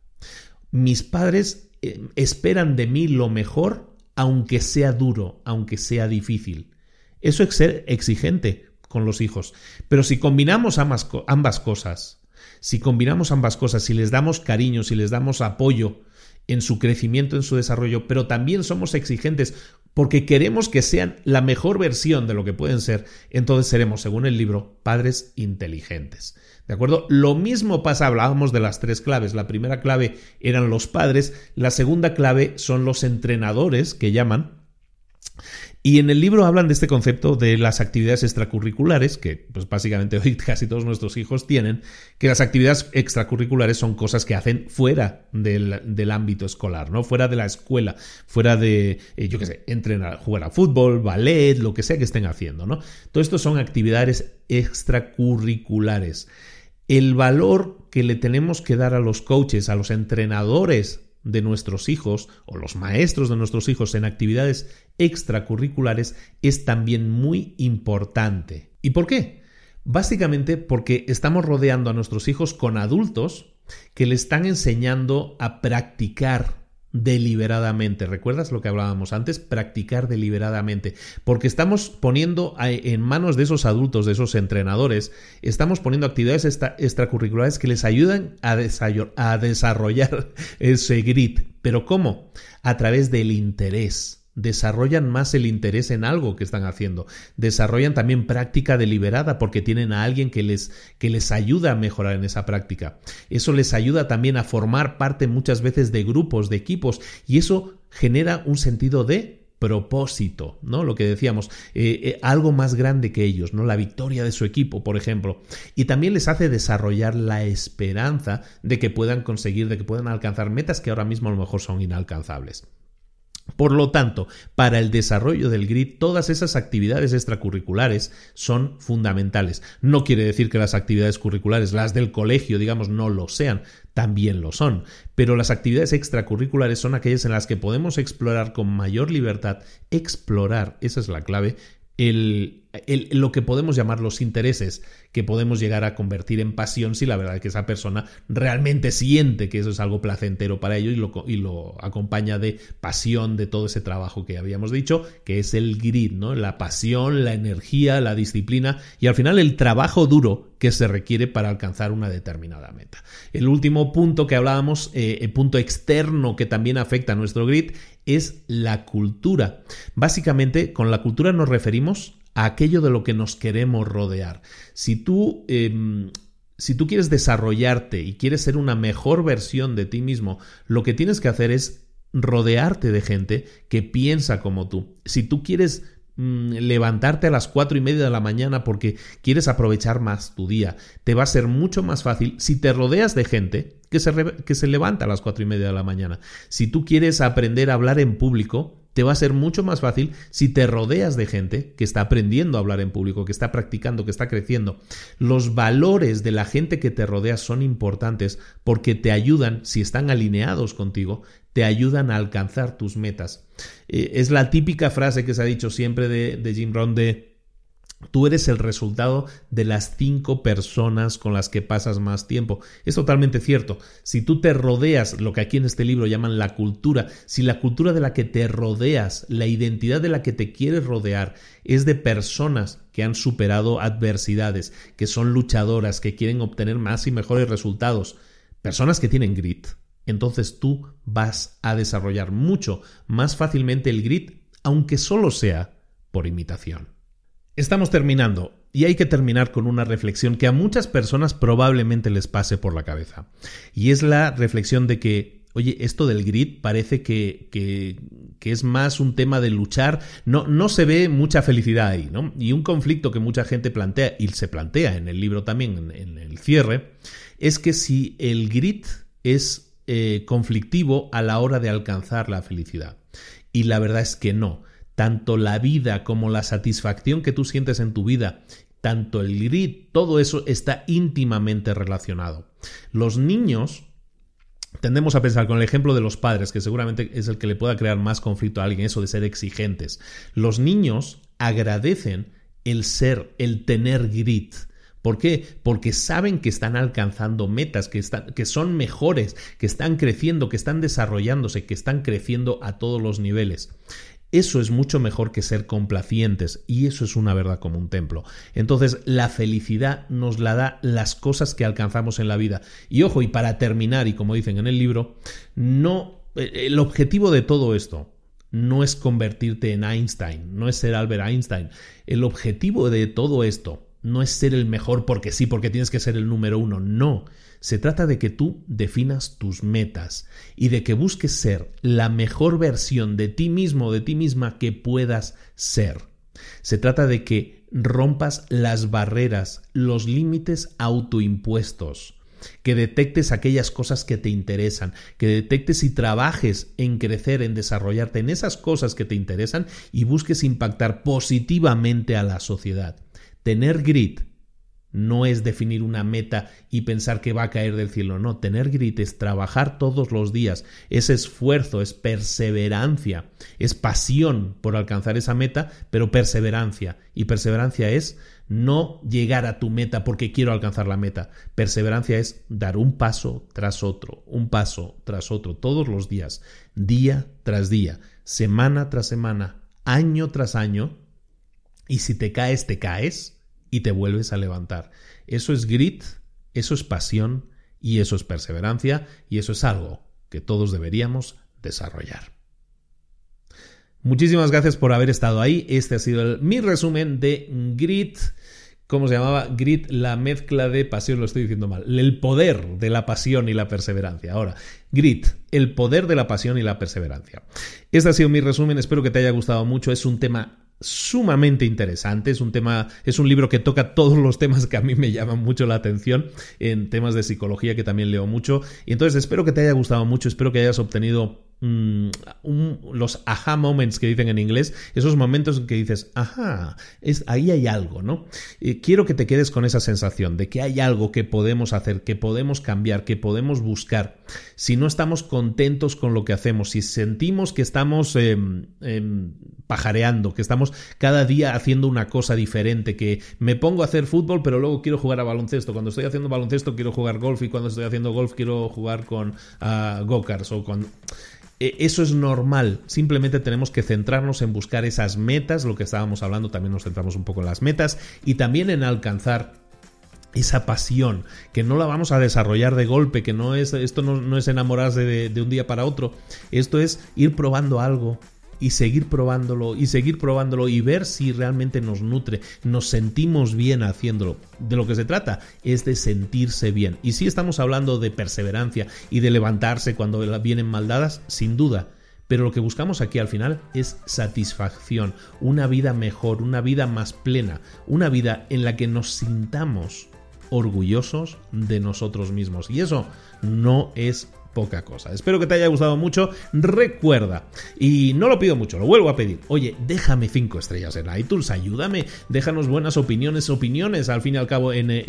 Mis padres eh, esperan de mí lo mejor, aunque sea duro, aunque sea difícil. Eso es ser exigente con los hijos. Pero si combinamos ambas, ambas cosas, si combinamos ambas cosas, si les damos cariño, si les damos apoyo en su crecimiento, en su desarrollo, pero también somos exigentes porque queremos que sean la mejor versión de lo que pueden ser, entonces seremos, según el libro, padres inteligentes. ¿De acuerdo? Lo mismo pasa, hablábamos de las tres claves. La primera clave eran los padres, la segunda clave son los entrenadores que llaman, y en el libro hablan de este concepto de las actividades extracurriculares, que pues básicamente hoy casi todos nuestros hijos tienen, que las actividades extracurriculares son cosas que hacen fuera del, ámbito escolar, ¿no? Fuera de la escuela, fuera de, eh, yo qué sé, entrenar, jugar a fútbol, ballet, lo que sea que estén haciendo, ¿no? Todo esto son actividades extracurriculares. El valor que le tenemos que dar a los coaches, a los entrenadores de nuestros hijos o los maestros de nuestros hijos en actividades extracurriculares es también muy importante. ¿Y por qué? Básicamente porque estamos rodeando a nuestros hijos con adultos que le están enseñando a practicar deliberadamente. ¿Recuerdas lo que hablábamos antes? Practicar deliberadamente. Porque estamos poniendo en manos de esos adultos, de esos entrenadores, estamos poniendo actividades extracurriculares que les ayudan a, a desarrollar ese grit. ¿Pero cómo? A través del interés desarrollan más el interés en algo que están haciendo, desarrollan también práctica deliberada porque tienen a alguien que les, que les ayuda a mejorar en esa práctica. Eso les ayuda también a formar parte muchas veces de grupos, de equipos, y eso genera un sentido de propósito, ¿no? Lo que decíamos, eh, eh, algo más grande que ellos, ¿no? La victoria de su equipo, por ejemplo. Y también les hace desarrollar la esperanza de que puedan conseguir, de que puedan alcanzar metas que ahora mismo a lo mejor son inalcanzables. Por lo tanto, para el desarrollo del grid, todas esas actividades extracurriculares son fundamentales. No quiere decir que las actividades curriculares, las del colegio, digamos, no lo sean, también lo son, pero las actividades extracurriculares son aquellas en las que podemos explorar con mayor libertad, explorar, esa es la clave, el, lo que podemos llamar los intereses que podemos llegar a convertir en pasión si la verdad es que esa persona realmente siente que eso es algo placentero para ello y lo, y lo acompaña de pasión de todo ese trabajo que habíamos dicho, que es el grit, ¿no? La pasión, la energía, la disciplina y al final el trabajo duro que se requiere para alcanzar una determinada meta. El último punto que hablábamos, eh, el punto externo que también afecta a nuestro grit, es la cultura. Básicamente, con la cultura nos referimos a aquello de lo que nos queremos rodear. Si tú, em, si tú quieres desarrollarte y quieres ser una mejor versión de ti mismo, lo que tienes que hacer es rodearte de gente que piensa como tú. Si tú quieres Mm, levantarte a las cuatro y media de la mañana porque quieres aprovechar más tu día. Te va a ser mucho más fácil si te rodeas de gente que se, que se levanta a las cuatro y media de la mañana. Si tú quieres aprender a hablar en público, te va a ser mucho más fácil si te rodeas de gente que está aprendiendo a hablar en público, que está practicando, que está creciendo. Los valores de la gente que te rodea son importantes porque te ayudan, si están alineados contigo, te ayudan a alcanzar tus metas. Eh, es la típica frase que se ha dicho siempre de, de Jim Rohn de Tú eres el resultado de las cinco personas con las que pasas más tiempo. Es totalmente cierto. Si tú te rodeas, lo que aquí en este libro llaman la cultura, si la cultura de la que te rodeas, la identidad de la que te quieres rodear, es de personas que han superado adversidades, que son luchadoras, que quieren obtener más y mejores resultados, personas que tienen grit, entonces tú vas a desarrollar mucho más fácilmente el grit, aunque solo sea por imitación. Estamos terminando y hay que terminar con una reflexión que a muchas personas probablemente les pase por la cabeza. Y es la reflexión de que, oye, esto del grit parece que, que, es más un tema de luchar, no, no se ve mucha felicidad ahí, ¿no? Y un conflicto que mucha gente plantea, y se plantea en el libro también, en, el cierre, es que si el grit es eh, conflictivo a la hora de alcanzar la felicidad. Y la verdad es que no tanto la vida como la satisfacción que tú sientes en tu vida, tanto el grit, todo eso está íntimamente relacionado. Los niños Tendemos a pensar con el ejemplo de los padres, que seguramente es el que le pueda crear más conflicto a alguien, eso de ser exigentes. Los niños agradecen el ser, el tener grit. ¿Por qué? Porque saben que están alcanzando metas, que, están, que son mejores, que están creciendo, que están desarrollándose, que están creciendo a todos los niveles. Eso es mucho mejor que ser complacientes y eso es una verdad como un templo. Entonces la felicidad nos la da las cosas que alcanzamos en la vida. Y ojo, y para terminar, y como dicen en el libro, no eh, el objetivo de todo esto no es convertirte en Einstein, no es ser Albert Einstein. El objetivo de todo esto no es ser el mejor porque sí, porque tienes que ser el número uno, no se trata de que tú definas tus metas y de que busques ser la mejor versión de ti mismo de ti misma que puedas ser. Se trata de que rompas las barreras, los límites autoimpuestos, que detectes aquellas cosas que te interesan, que detectes y trabajes en crecer, en desarrollarte en esas cosas que te interesan y busques impactar positivamente a la sociedad. Tener grit no es definir una meta y pensar que va a caer del cielo. No, tener grit es trabajar todos los días, es esfuerzo, es perseverancia, es pasión por alcanzar esa meta, pero perseverancia. Y perseverancia es no llegar a tu meta porque quiero alcanzar la meta. Perseverancia es dar un paso tras otro, un paso tras otro, todos los días, día tras día, semana tras semana, año tras año. Y si te caes, te caes y te vuelves a levantar. Eso es grit, eso es pasión y eso es perseverancia y eso es algo que todos deberíamos desarrollar. Muchísimas gracias por haber estado ahí. Este ha sido mi resumen de Grit. ¿Cómo se llamaba? Grit, la mezcla de pasión, lo estoy diciendo mal. El poder de la pasión y la perseverancia. Ahora, Grit, el poder de la pasión y la perseverancia. Este ha sido mi resumen, espero que te haya gustado mucho. Es un tema sumamente interesante. Es un tema, es un libro que toca todos los temas que a mí me llaman mucho la atención, en temas de psicología que también leo mucho. Y entonces espero que te haya gustado mucho, espero que hayas obtenido Mm, los aha moments que dicen en inglés, esos momentos en que dices, ajá, es, ahí hay algo, ¿no? quiero que te quedes con esa sensación de que hay algo que podemos hacer, que podemos cambiar, que podemos buscar. Si no estamos contentos con lo que hacemos, si sentimos que estamos em, pajareando, que estamos cada día haciendo una cosa diferente, que me pongo a hacer fútbol, pero luego quiero jugar a baloncesto. Cuando estoy haciendo baloncesto quiero jugar golf y cuando estoy haciendo golf quiero jugar con uh, o con eso es normal, simplemente tenemos que centrarnos en buscar esas metas, lo que estábamos hablando, también nos centramos un poco en las metas y también en alcanzar esa pasión, que no la vamos a desarrollar de golpe, que no es, esto no, es enamorarse de, un día para otro, esto es ir probando algo, y seguir probándolo y seguir probándolo y ver si realmente nos nutre, nos sentimos bien haciéndolo. De lo que se trata es de sentirse bien. Y si estamos hablando de perseverancia y de levantarse cuando vienen maldadas, sin duda. Pero lo que buscamos aquí al final es satisfacción, una vida mejor, una vida más plena, una vida en la que nos sintamos orgullosos de nosotros mismos. Y eso no es poca cosa. Espero que te haya gustado mucho. Recuerda, y no lo pido mucho, lo vuelvo a pedir. Oye, déjame cinco estrellas en iTunes, ayúdame, déjanos buenas opiniones, opiniones al fin y al cabo. En, eh,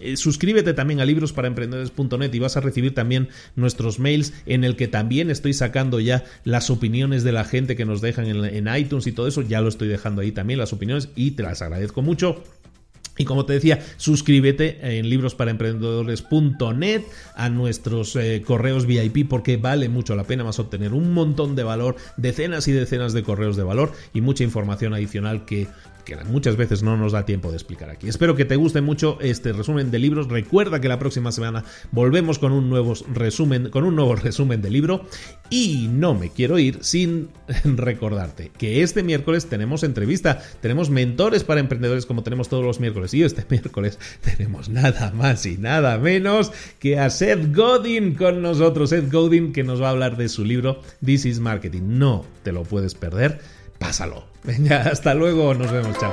eh, suscríbete también a librosparaemprendedores.net y vas a recibir también nuestros mails en el que también estoy sacando ya las opiniones de la gente que nos dejan en iTunes y todo eso. Ya lo estoy dejando ahí también las opiniones y te las agradezco mucho. Y como te decía, suscríbete en librosparaemprendedores.net a nuestros eh, correos VIP porque vale mucho la pena más obtener un montón de valor, decenas y decenas de correos de valor y mucha información adicional que que muchas veces no nos da tiempo de explicar aquí. Espero que te guste mucho este resumen de libros. Recuerda que la próxima semana volvemos con un nuevo resumen, con un nuevo resumen de libro. Y no me quiero ir sin recordarte que este miércoles tenemos entrevista, tenemos mentores para emprendedores como tenemos todos los miércoles. Y este miércoles tenemos nada más y nada menos que a Seth Godin con nosotros. Seth Godin que nos va a hablar de su libro This is Marketing. No te lo puedes perder pásalo. Venga, hasta luego, nos vemos, chao.